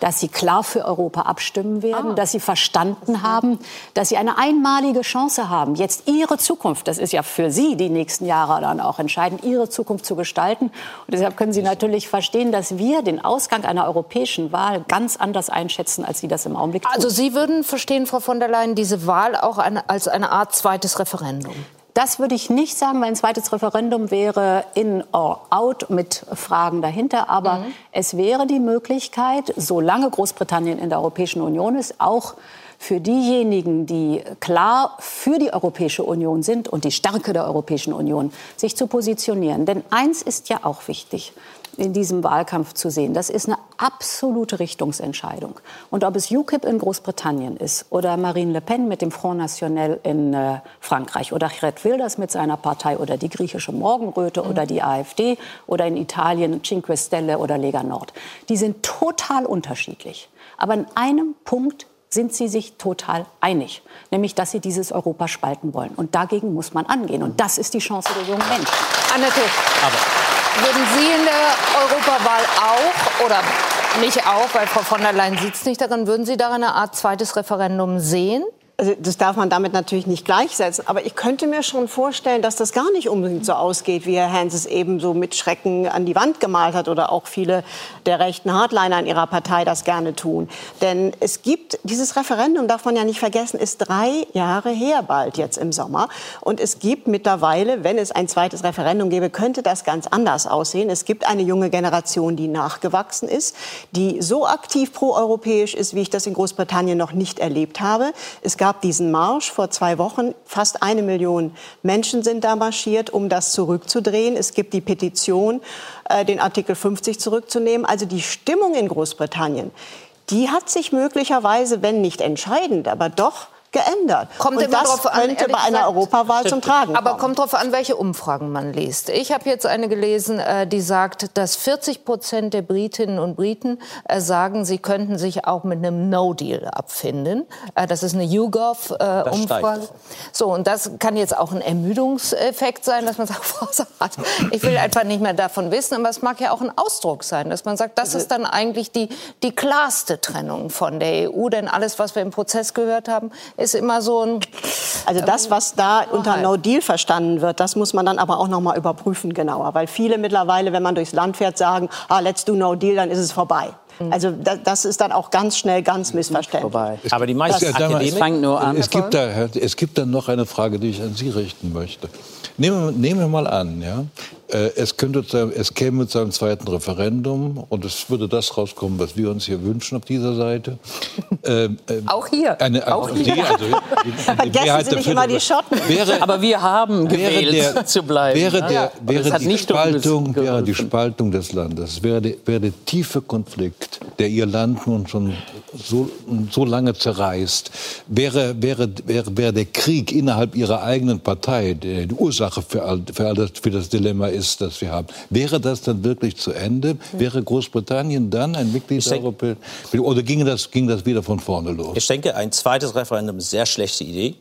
dass sie klar für Europa abstimmen werden, ah. dass sie verstanden haben, dass sie eine einmalige Chance haben, jetzt ihre Zukunft, das ist ja für sie die nächsten Jahre dann auch entscheidend, ihre Zukunft zu gestalten. Und deshalb können Sie natürlich verstehen, dass wir den Ausgang einer europäischen Wahl ganz anders einschätzen, als Sie das im Augenblick tun. Also Sie würden verstehen, Frau von der Leyen, diese Wahl auch eine, als eine Art zweites Referendum? Das würde ich nicht sagen, weil ein zweites Referendum wäre in or out mit Fragen dahinter. Aber mhm. es wäre die Möglichkeit, solange Großbritannien in der Europäischen Union ist, auch für diejenigen, die klar für die Europäische Union sind und die Stärke der Europäischen Union, sich zu positionieren. Denn eins ist ja auch wichtig in diesem Wahlkampf zu sehen. Das ist eine absolute Richtungsentscheidung. Und ob es UKIP in Großbritannien ist oder Marine Le Pen mit dem Front National in äh, Frankreich oder Geert Wilders mit seiner Partei oder die griechische Morgenröte mhm. oder die AfD oder in Italien Cinque Stelle oder Lega Nord. Die sind total unterschiedlich. Aber in einem Punkt sind sie sich total einig, nämlich dass sie dieses Europa spalten wollen. Und dagegen muss man angehen. Und das ist die Chance der jungen Menschen. Annette, Aber. Würden Sie in der Europawahl auch oder nicht auch, weil Frau von der Leyen sitzt nicht darin, würden Sie darin eine Art zweites Referendum sehen? Also das darf man damit natürlich nicht gleichsetzen. Aber ich könnte mir schon vorstellen, dass das gar nicht unbedingt so ausgeht, wie Herr Hans es eben so mit Schrecken an die Wand gemalt hat oder auch viele der rechten Hardliner in ihrer Partei das gerne tun. Denn es gibt, dieses Referendum, darf man ja nicht vergessen, ist drei Jahre her bald jetzt im Sommer. Und es gibt mittlerweile, wenn es ein zweites Referendum gäbe, könnte das ganz anders aussehen. Es gibt eine junge Generation, die nachgewachsen ist, die so aktiv proeuropäisch ist, wie ich das in Großbritannien noch nicht erlebt habe. Es gab gab diesen Marsch vor zwei Wochen. Fast eine Million Menschen sind da marschiert, um das zurückzudrehen. Es gibt die Petition, äh, den Artikel 50 zurückzunehmen. Also die Stimmung in Großbritannien, die hat sich möglicherweise, wenn nicht entscheidend, aber doch geändert. Kommt und das drauf an, könnte bei einer gesagt, Europawahl zum Tragen kommen. Aber kommt darauf an, welche Umfragen man liest. Ich habe jetzt eine gelesen, äh, die sagt, dass 40 Prozent der Britinnen und Briten äh, sagen, sie könnten sich auch mit einem No-Deal abfinden. Äh, das ist eine YouGov-Umfrage. so, und das kann jetzt auch ein Ermüdungseffekt sein, dass man sagt, Frau Sarat, ich will einfach nicht mehr davon wissen. Aber es mag ja auch ein Ausdruck sein, dass man sagt, das ist dann eigentlich die, die klarste Trennung von der EU. Denn alles, was wir im Prozess gehört haben, ist immer so ein. Also das, was da unter No Deal verstanden wird, das muss man dann aber auch noch mal überprüfen genauer, weil viele mittlerweile, wenn man durchs Land fährt, sagen, ah, let's do No Deal, dann ist es vorbei. Mhm. Also das ist dann auch ganz schnell ganz missverständlich. Aber die meisten ja, Akademiker fangen nur an. Es gibt, da, es gibt dann noch eine Frage, die ich an Sie richten möchte. Nehmen, nehmen wir mal an, ja, es, könnte, es käme zu einem zweiten Referendum und es würde das rauskommen, was wir uns hier wünschen auf dieser Seite. Ähm, ähm, auch hier. Eine, auch hier. Die, also, die, die Vergessen Sie nicht immer die Schotten. Wäre, Aber wir haben gewählt, der, zu bleiben. Wäre, der, wäre, die Spaltung, wäre die Spaltung des Landes, wäre, der, wäre der tiefe Konflikt, der Ihr Land nun schon so, so lange zerreißt, wäre, wäre, wäre, wäre der Krieg innerhalb Ihrer eigenen Partei die, die Ursache für, all, für, all das, für das Dilemma ist, ist, das wir haben. Wäre das dann wirklich zu Ende? Wäre Großbritannien dann ein Mitglied der Europäischen Oder ging das, ging das wieder von vorne los? Ich denke, ein zweites Referendum ist eine sehr schlechte Idee.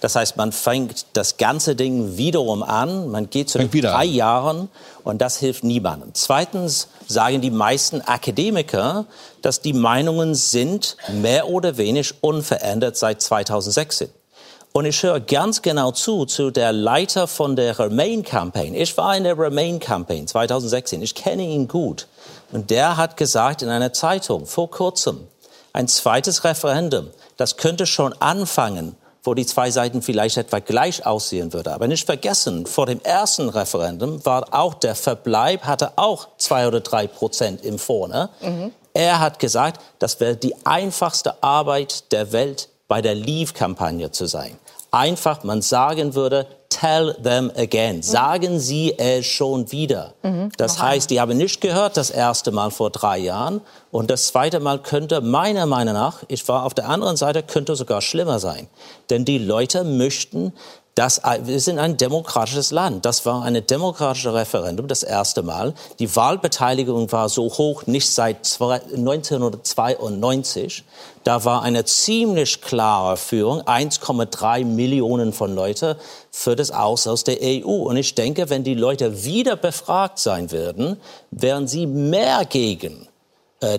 Das heißt, man fängt das ganze Ding wiederum an, man geht zu den drei an. Jahren und das hilft niemandem. Zweitens sagen die meisten Akademiker, dass die Meinungen sind mehr oder weniger unverändert seit 2016. Und ich höre ganz genau zu, zu der Leiter von der Remain-Campaign. Ich war in der Remain-Campaign 2016. Ich kenne ihn gut. Und der hat gesagt in einer Zeitung vor kurzem, ein zweites Referendum, das könnte schon anfangen, wo die zwei Seiten vielleicht etwa gleich aussehen würde. Aber nicht vergessen, vor dem ersten Referendum war auch der Verbleib, hatte auch zwei oder drei Prozent im Vorne. Mhm. Er hat gesagt, das wäre die einfachste Arbeit der Welt, bei der Leave-Kampagne zu sein einfach man sagen würde, tell them again. Sagen Sie es schon wieder. Mhm. Das heißt, die haben nicht gehört das erste Mal vor drei Jahren. Und das zweite Mal könnte meiner Meinung nach, ich war auf der anderen Seite, könnte sogar schlimmer sein. Denn die Leute möchten das, wir sind ein demokratisches Land. Das war ein demokratisches Referendum, das erste Mal. Die Wahlbeteiligung war so hoch nicht seit 1992. Da war eine ziemlich klare Führung, 1,3 Millionen von Leuten für das Aus aus der EU. Und ich denke, wenn die Leute wieder befragt sein würden, wären sie mehr gegen äh,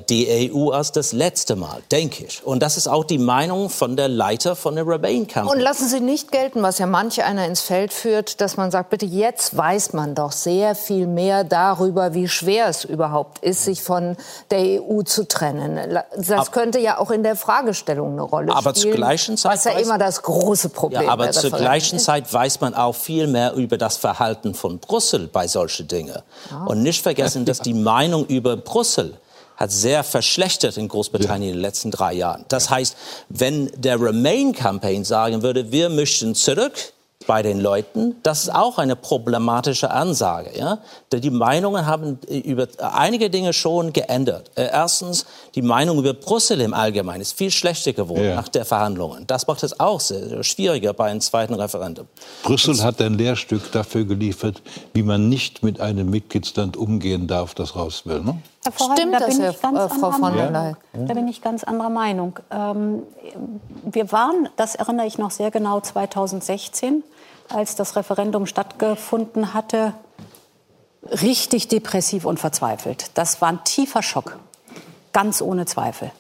die EU als das letzte Mal, denke ich. Und das ist auch die Meinung von der Leiter von der Remain-Kampagne. Und lassen Sie nicht gelten, was ja manch einer ins Feld führt, dass man sagt, bitte jetzt weiß man doch sehr viel mehr darüber, wie schwer es überhaupt ist, sich von der EU zu trennen. Das könnte ja auch in der Fragestellung eine Rolle aber spielen. Zur gleichen Zeit was ja immer das große Problem ja, aber zur gleichen Zeit weiß man auch viel mehr über das Verhalten von Brüssel bei solchen Dingen. Ja. Und nicht vergessen, dass die Meinung über Brüssel hat sehr verschlechtert in Großbritannien ja. in den letzten drei Jahren. Das heißt, wenn der Remain-Campaign sagen würde, wir möchten zurück bei den Leuten, das ist auch eine problematische Ansage. Ja? Die Meinungen haben über einige Dinge schon geändert. Äh, erstens, die Meinung über Brüssel im Allgemeinen ist viel schlechter geworden ja. nach der Verhandlungen. Das macht es auch sehr, schwieriger bei einem zweiten Referendum. Brüssel Und, hat ein Lehrstück dafür geliefert, wie man nicht mit einem Mitgliedsland umgehen darf, das raus will. Ne? Stimmt da bin das, ich ganz äh, Frau von der Leyen? Da bin ich ganz anderer Meinung. Ähm, wir waren, das erinnere ich noch sehr genau, 2016 als das Referendum stattgefunden hatte, richtig depressiv und verzweifelt. Das war ein tiefer Schock, ganz ohne Zweifel.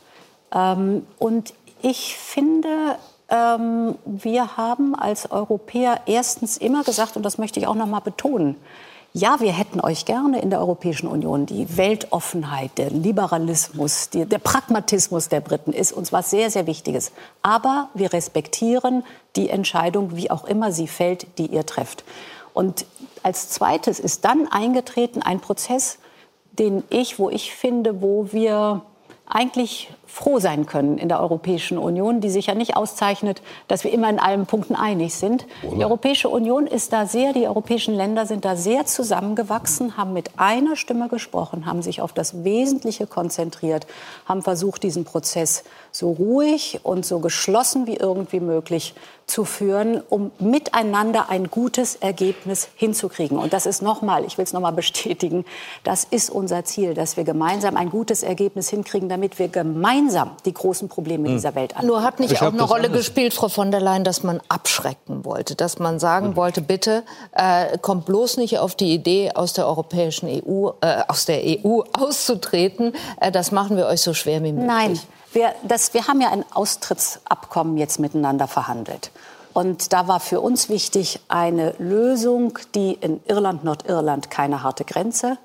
Ähm, und ich finde, ähm, wir haben als Europäer erstens immer gesagt, und das möchte ich auch noch mal betonen, ja, wir hätten euch gerne in der Europäischen Union. Die Weltoffenheit, der Liberalismus, die, der Pragmatismus der Briten ist uns was sehr, sehr Wichtiges. Aber wir respektieren die Entscheidung, wie auch immer sie fällt, die ihr trefft. Und als zweites ist dann eingetreten ein Prozess, den ich, wo ich finde, wo wir eigentlich froh sein können in der Europäischen Union, die sich ja nicht auszeichnet, dass wir immer in allen Punkten einig sind. Oder? Die Europäische Union ist da sehr, die europäischen Länder sind da sehr zusammengewachsen, haben mit einer Stimme gesprochen, haben sich auf das Wesentliche konzentriert, haben versucht, diesen Prozess so ruhig und so geschlossen wie irgendwie möglich zu führen, um miteinander ein gutes Ergebnis hinzukriegen. Und das ist nochmal, ich will es nochmal bestätigen, das ist unser Ziel, dass wir gemeinsam ein gutes Ergebnis hinkriegen, damit wir gemeinsam die großen Probleme hm. dieser Welt angehen. Nur hat nicht ich auch eine Rolle gespielt, Frau von der Leyen, dass man abschrecken wollte, dass man sagen hm. wollte, bitte äh, kommt bloß nicht auf die Idee, aus der europäischen EU, äh, aus der EU auszutreten. Äh, das machen wir euch so schwer wie möglich. Nein, wir, das, wir haben ja ein Austrittsabkommen jetzt miteinander verhandelt. Und da war für uns wichtig eine Lösung, die in Irland, Nordirland keine harte Grenze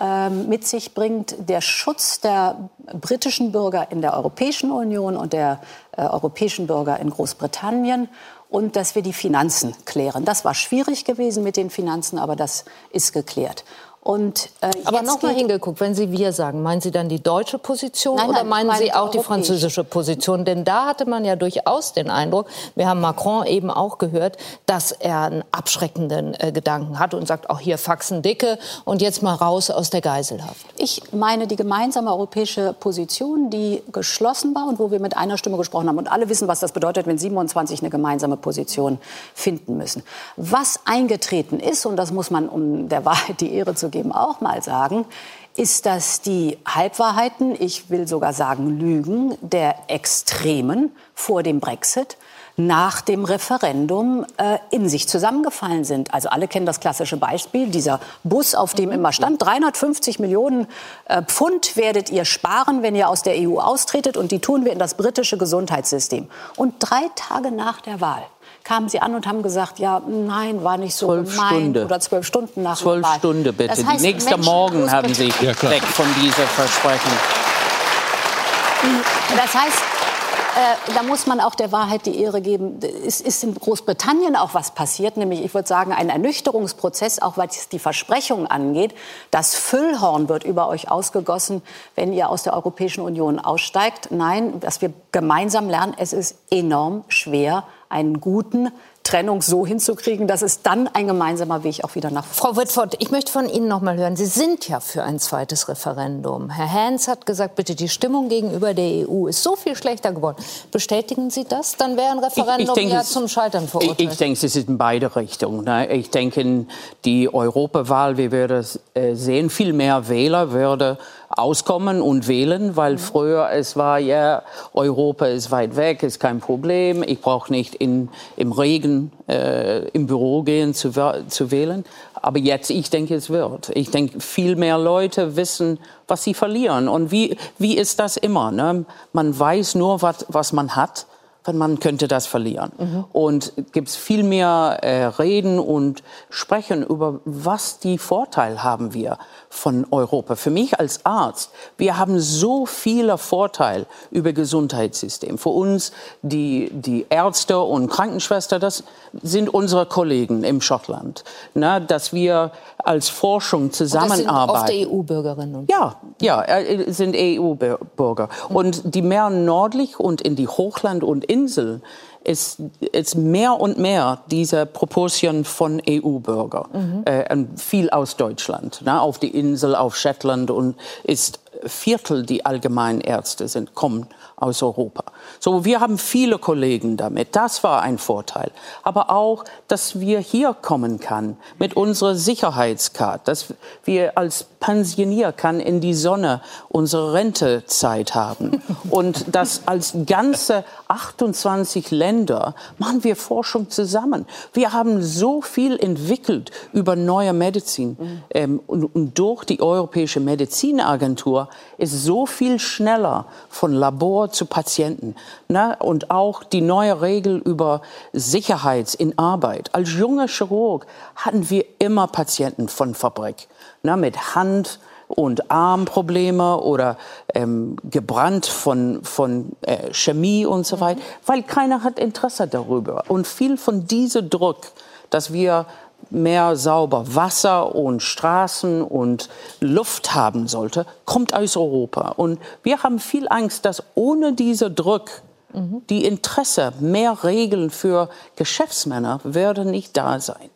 ähm, mit sich bringt. Der Schutz der britischen Bürger in der Europäischen Union und der äh, europäischen Bürger in Großbritannien und dass wir die Finanzen klären. Das war schwierig gewesen mit den Finanzen, aber das ist geklärt. Und, äh, Aber noch mal hingeguckt, wenn Sie wir sagen, meinen Sie dann die deutsche Position nein, nein, oder meinen Sie auch die französische Position? Denn da hatte man ja durchaus den Eindruck, wir haben Macron eben auch gehört, dass er einen abschreckenden äh, Gedanken hat und sagt, auch hier Faxen dicke und jetzt mal raus aus der Geiselhaft. Ich meine die gemeinsame europäische Position, die geschlossen war und wo wir mit einer Stimme gesprochen haben. Und alle wissen, was das bedeutet, wenn 27 eine gemeinsame Position finden müssen. Was eingetreten ist, und das muss man, um der Wahrheit die Ehre zu geben, eben auch mal sagen, ist, dass die Halbwahrheiten, ich will sogar sagen Lügen der Extremen vor dem Brexit nach dem Referendum äh, in sich zusammengefallen sind. Also alle kennen das klassische Beispiel, dieser Bus, auf dem immer stand, 350 Millionen äh, Pfund werdet ihr sparen, wenn ihr aus der EU austretet und die tun wir in das britische Gesundheitssystem. Und drei Tage nach der Wahl kamen sie an und haben gesagt, ja, nein, war nicht so zwölf gemeint Stunde. oder zwölf Stunden nach Zwölf Stunden bitte. Das heißt, Nächster Morgen haben sie ja, weg von dieser Versprechen. Das heißt, äh, da muss man auch der Wahrheit die Ehre geben. Es ist in Großbritannien auch was passiert, nämlich ich würde sagen ein Ernüchterungsprozess, auch was die Versprechungen angeht. Das Füllhorn wird über euch ausgegossen, wenn ihr aus der Europäischen Union aussteigt. Nein, dass wir gemeinsam lernen, es ist enorm schwer, einen guten Trennung so hinzukriegen, dass es dann ein gemeinsamer Weg auch wieder nach Frau Whitford, ich möchte von Ihnen noch mal hören. Sie sind ja für ein zweites Referendum. Herr Hans hat gesagt, bitte die Stimmung gegenüber der EU ist so viel schlechter geworden. Bestätigen Sie das? Dann wäre ein Referendum ich, ich denke, ja zum Scheitern verurteilt. Ich, ich denke, es ist in beide Richtungen. Ne? Ich denke, die Europawahl, wie wir das äh, sehen, viel mehr Wähler würde auskommen und wählen, weil früher es war, ja, Europa ist weit weg, ist kein Problem, ich brauche nicht in, im Regen äh, im Büro gehen zu, zu wählen. Aber jetzt, ich denke, es wird. Ich denke, viel mehr Leute wissen, was sie verlieren. Und wie, wie ist das immer? Ne? Man weiß nur, was, was man hat man könnte das verlieren. Mhm. Und gibt es viel mehr äh, Reden und Sprechen über, was die Vorteile haben wir von Europa. Für mich als Arzt, wir haben so viele Vorteile über Gesundheitssystem. Für uns, die, die Ärzte und Krankenschwestern, das sind unsere Kollegen im Schottland. Na, dass wir als Forschung zusammenarbeiten. Und das sind oft EU-Bürgerinnen. Ja, ja, äh, sind EU-Bürger. Und die mehr nördlich und in die Hochland und Insel ist, ist mehr und mehr diese Proportion von EU-Bürger, mhm. äh, viel aus Deutschland, ne, auf die Insel, auf Shetland und ist Viertel die Allgemeinärzte sind, kommen aus Europa. So, wir haben viele Kollegen damit. Das war ein Vorteil. Aber auch, dass wir hier kommen kann mit unserer Sicherheitskarte, dass wir als Pensionier kann in die Sonne unsere Rentezeit haben. Und dass als ganze 28 Länder machen wir Forschung zusammen. Wir haben so viel entwickelt über neue Medizin. Mhm. Ähm, und, und durch die Europäische Medizinagentur ist so viel schneller von Labor zu Patienten. Ne? Und auch die neue Regel über Sicherheit in Arbeit. Als junger Chirurg hatten wir immer Patienten von Fabrik ne? mit Hand und Armprobleme oder ähm, gebrannt von, von äh, Chemie und so weiter, weil keiner hat Interesse darüber. Und viel von diesem Druck, dass wir mehr sauber Wasser und Straßen und Luft haben sollte, kommt aus Europa. Und wir haben viel Angst, dass ohne diese Druck mhm. die Interesse, mehr Regeln für Geschäftsmänner würde nicht da sein.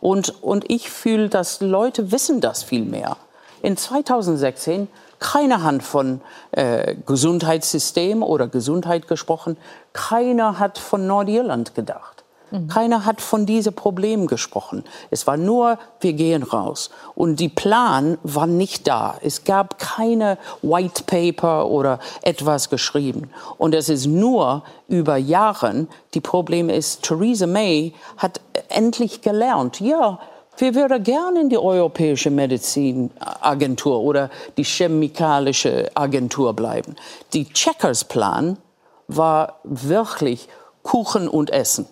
Und, und ich fühle, dass Leute wissen das viel mehr. In 2016 keine Hand von äh, Gesundheitssystem oder Gesundheit gesprochen. Keiner hat von Nordirland gedacht. Mhm. Keiner hat von diesem Problem gesprochen. Es war nur, wir gehen raus. Und die Plan war nicht da. Es gab keine White Paper oder etwas geschrieben. Und es ist nur über Jahre, die Problem ist, Theresa May hat endlich gelernt, ja, wir würden gerne in die Europäische Medizinagentur oder die Chemikalische Agentur bleiben. Die Checkers-Plan war wirklich Kuchen und Essen.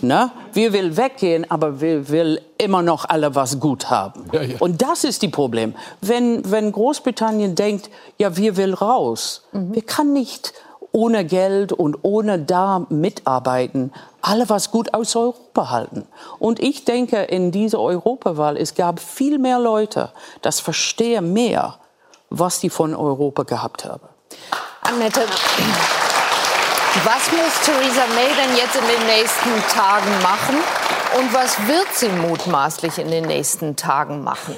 Ne? Wir will weggehen, aber wir will immer noch alle was gut haben. Ja, ja. Und das ist die Problem. Wenn, wenn Großbritannien denkt, ja, wir will raus, mhm. wir kann nicht ohne Geld und ohne da mitarbeiten, alle was gut aus Europa halten. Und ich denke, in dieser Europawahl, es gab viel mehr Leute, das verstehen mehr, was die von Europa gehabt haben. Annette, was muss Theresa May denn jetzt in den nächsten Tagen machen? Und was wird sie mutmaßlich in den nächsten Tagen machen?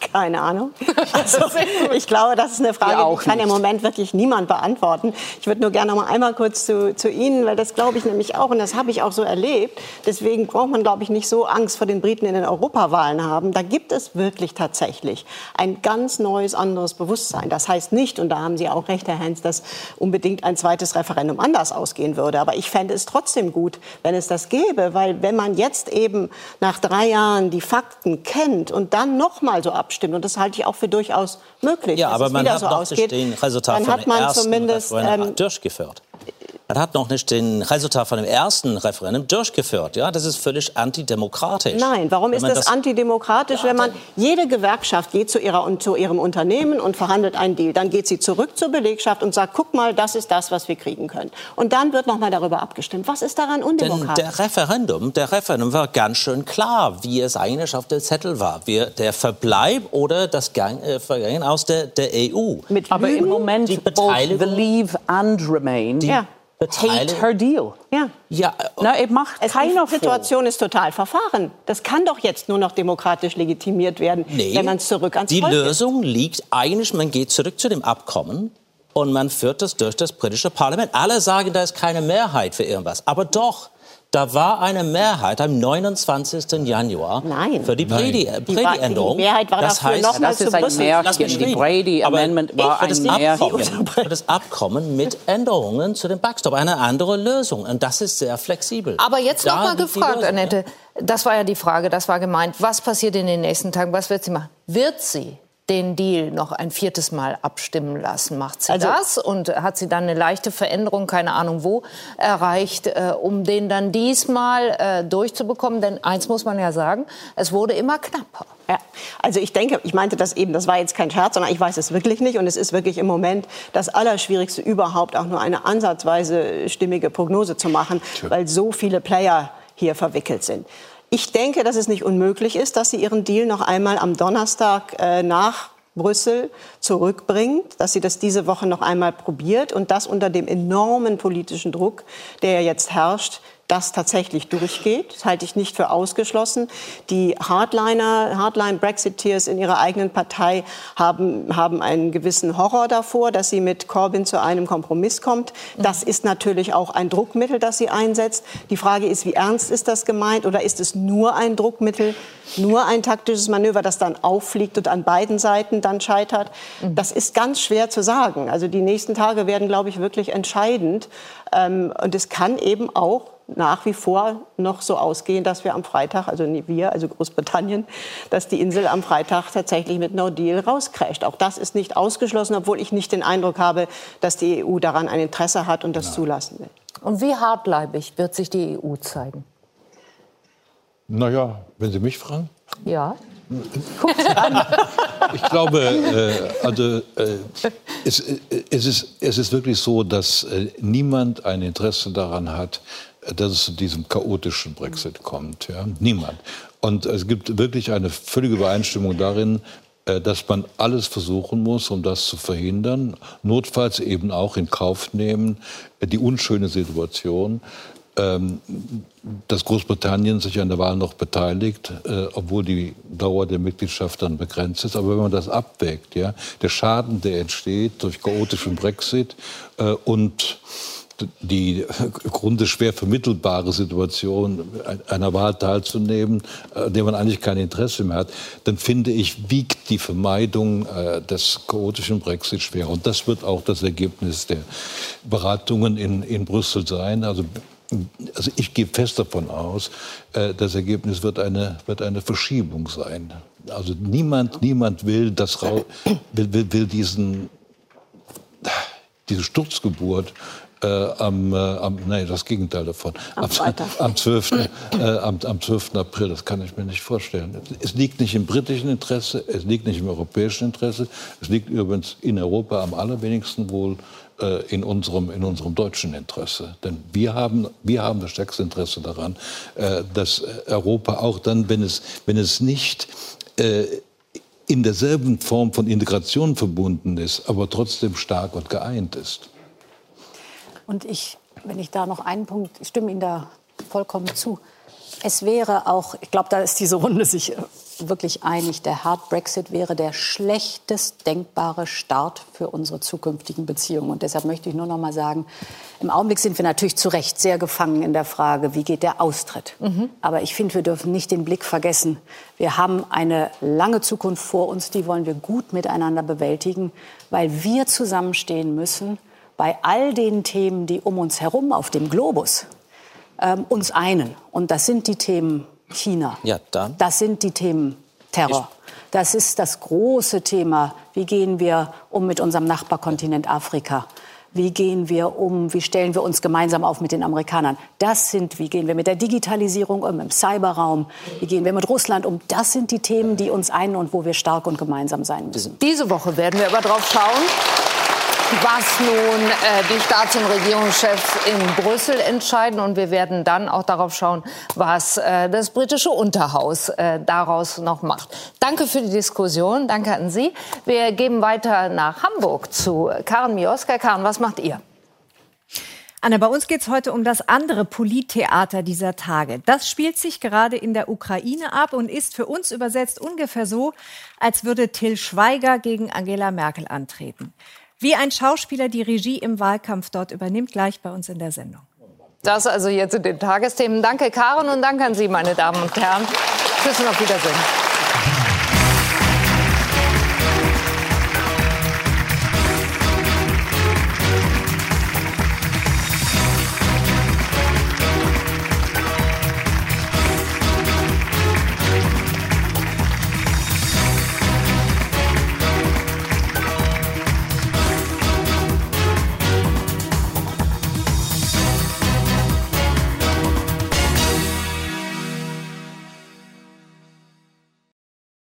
Keine Ahnung. Also, ich glaube, das ist eine Frage, die kann nicht. im Moment wirklich niemand beantworten. Ich würde nur gerne noch mal einmal kurz zu, zu Ihnen, weil das glaube ich nämlich auch und das habe ich auch so erlebt. Deswegen braucht man, glaube ich, nicht so Angst vor den Briten in den Europawahlen haben. Da gibt es wirklich tatsächlich ein ganz neues, anderes Bewusstsein. Das heißt nicht, und da haben Sie auch recht, Herr Hens, dass unbedingt ein zweites Referendum anders ausgehen würde. Aber ich fände es trotzdem gut, wenn es das gäbe, weil wenn man jetzt eben nach drei Jahren die Fakten kennt und dann noch mal so abstimmt, abstimmt. Und das halte ich auch für durchaus möglich. Ja, aber man hat so ausgeht, Resultat von dem ersten zumindest, ähm, durchgeführt. Man hat noch nicht den Resultat von dem ersten Referendum durchgeführt. Ja, das ist völlig antidemokratisch. Nein, warum ist das, das, antidemokratisch, ja, wenn man jede Gewerkschaft geht zu, ihrer, zu ihrem Unternehmen und verhandelt einen Deal, dann geht sie zurück zur Belegschaft und sagt, guck mal, das ist das, was wir kriegen können. Und dann wird noch mal darüber abgestimmt. Was ist daran undemokratisch? Denn der Referendum, der Referendum war ganz schön klar, wie es eigentlich auf der Zettel war. Wir, der Verbleib oder das Gang, äh, Vergehen aus der, der EU. Mit Aber im Moment die Beteiligung, believe and remain. Die, ja hate her deal. Ja. ja. Na, er macht es keiner Die Situation ist total verfahren. Das kann doch jetzt nur noch demokratisch legitimiert werden, nee, wenn man zurück ans Die Volk Lösung liegt eigentlich, man geht zurück zu dem Abkommen und man führt das durch das britische Parlament. Alle sagen, da ist keine Mehrheit für irgendwas. Aber doch, Da war eine Mehrheit am 29. Januar Nein. für die Brady-Änderung. Die Mehrheit war das dafür heißt, nochmal das zu ist ein. Märchen. Die reden. Brady Aber Amendment war für das ein Märchen. Abkommen, für das Abkommen mit Änderungen zu dem Backstop eine andere Lösung. Und das ist sehr flexibel. Aber jetzt noch Da mal liegt die gefragt, Lösung, Annette. Das war ja die Frage, das war gemeint. Was passiert in den nächsten Tagen? Was wird sie machen? Wird sie den Deal noch ein viertes Mal abstimmen lassen? Macht sie Also- das? Und hat sie dann eine leichte Veränderung, keine Ahnung wo, erreicht, äh, um den dann diesmal äh, durchzubekommen? Denn eins muss man ja sagen, es wurde immer knapper. Ja, also ich denke, ich meinte das eben, das war jetzt kein Scherz, sondern ich weiß es wirklich nicht. Und es ist wirklich im Moment das Allerschwierigste überhaupt, auch nur eine ansatzweise stimmige Prognose zu machen, weil so viele Player hier verwickelt sind. Ich denke, dass es nicht unmöglich ist, dass sie ihren Deal noch einmal am Donnerstag äh, nach Brüssel zurückbringt, dass sie das diese Woche noch einmal probiert und das unter dem enormen politischen Druck, der ja jetzt herrscht, das tatsächlich durchgeht. Das halte ich nicht für ausgeschlossen. Die Hardliner, Hardline-Brexiteers in ihrer eigenen Partei haben, haben einen gewissen Horror davor, dass sie mit Corbyn zu einem Kompromiss kommt. Das ist natürlich auch ein Druckmittel, das sie einsetzt. Die Frage ist, wie ernst ist das gemeint oder ist es nur ein Druckmittel, nur ein taktisches Manöver, das dann auffliegt und an beiden Seiten dann scheitert? Das ist ganz schwer zu sagen. Also die nächsten Tage werden, glaube ich, wirklich entscheidend. Ähm, und es kann eben auch nach wie vor noch so ausgehen, dass wir am Freitag, also wir, also Großbritannien, dass die Insel am Freitag tatsächlich mit No Deal rauscrasht. Auch das ist nicht ausgeschlossen, obwohl ich nicht den Eindruck habe, dass die EU daran ein Interesse hat und das zulassen will. Und wie hartleibig wird sich die EU zeigen? Naja, wenn Sie mich fragen. Ja. Ich glaube, äh, also, äh, es, äh, es, ist, es ist wirklich so, dass äh, niemand ein Interesse daran hat, dass es zu diesem chaotischen Brexit kommt. Ja? Niemand. Und es gibt wirklich eine völlige Übereinstimmung darin, äh, dass man alles versuchen muss, um das zu verhindern. Notfalls eben auch in Kauf nehmen, äh, die unschöne Situation, dass Großbritannien sich an der Wahl noch beteiligt, äh, obwohl die Dauer der Mitgliedschaft dann begrenzt ist. Aber wenn man das abwägt, ja, der Schaden, der entsteht durch chaotischen Brexit äh, und die Grunde schwer vermittelbare Situation einer Wahl teilzunehmen, äh, an der man eigentlich kein Interesse mehr hat, dann finde ich, wiegt die Vermeidung des chaotischen Brexit schwer. Und das wird auch das Ergebnis der Beratungen in, in Brüssel sein. Also also ich gehe fest davon aus, äh, das Ergebnis wird eine, wird eine Verschiebung sein. Also niemand, niemand will, das, will, will, will diesen, diese Sturzgeburt äh, am, äh, am, nein, das Gegenteil davon. Am. Am 12. Äh, am, am 12. April, das kann ich mir nicht vorstellen. Es liegt nicht im britischen Interesse, es liegt nicht im europäischen Interesse, es liegt übrigens in Europa am allerwenigsten wohl in unserem, in unserem deutschen Interesse. Denn wir haben, wir haben das stärkste Interesse daran, äh, dass Europa auch dann, wenn es, wenn es nicht äh, in derselben Form von Integration verbunden ist, aber trotzdem stark und geeint ist. Und ich, wenn ich da noch einen Punkt, ich stimme Ihnen da vollkommen zu. Es wäre auch, ich glaube, da ist diese Runde sich äh, wirklich einig, der Hard Brexit wäre der schlechtest denkbare Start für unsere zukünftigen Beziehungen. Und deshalb möchte ich nur noch mal sagen, im Augenblick sind wir natürlich zu Recht sehr gefangen in der Frage, wie geht der Austritt. Aber ich finde, wir dürfen nicht den Blick vergessen. Wir haben eine lange Zukunft vor uns, die wollen wir gut miteinander bewältigen, weil wir zusammenstehen müssen bei all den Themen, die um uns herum auf dem Globus ähm, uns einen. Und das sind die Themen China. Ja, dann. Das sind die Themen Terror. Das ist das große Thema. Wie gehen wir um mit unserem Nachbarkontinent Afrika? Wie gehen wir um? Wie stellen wir uns gemeinsam auf mit den Amerikanern? Das sind, wie gehen wir mit der Digitalisierung um, im Cyberraum? Wie gehen wir mit Russland um? Das sind die Themen, die uns einen und wo wir stark und gemeinsam sein müssen. Diese Woche werden wir aber drauf schauen, was nun äh, die Staats- und Regierungschefs in Brüssel entscheiden. Und wir werden dann auch darauf schauen, was äh, das britische Unterhaus äh, daraus noch macht. Danke für die Diskussion. Danke an Sie. Wir geben weiter nach Hamburg zu Karen Mioska. Karen, was macht ihr? Anna, bei uns geht es heute um das andere Polittheater dieser Tage. Das spielt sich gerade in der Ukraine ab und ist für uns übersetzt ungefähr so, als würde Till Schweiger gegen Angela Merkel antreten. Wie ein Schauspieler die Regie im Wahlkampf dort übernimmt, gleich bei uns in der Sendung. Das also jetzt in den Tagesthemen. Danke, Karen, und danke an Sie, meine Damen und Herren. Tschüss und auf Wiedersehen.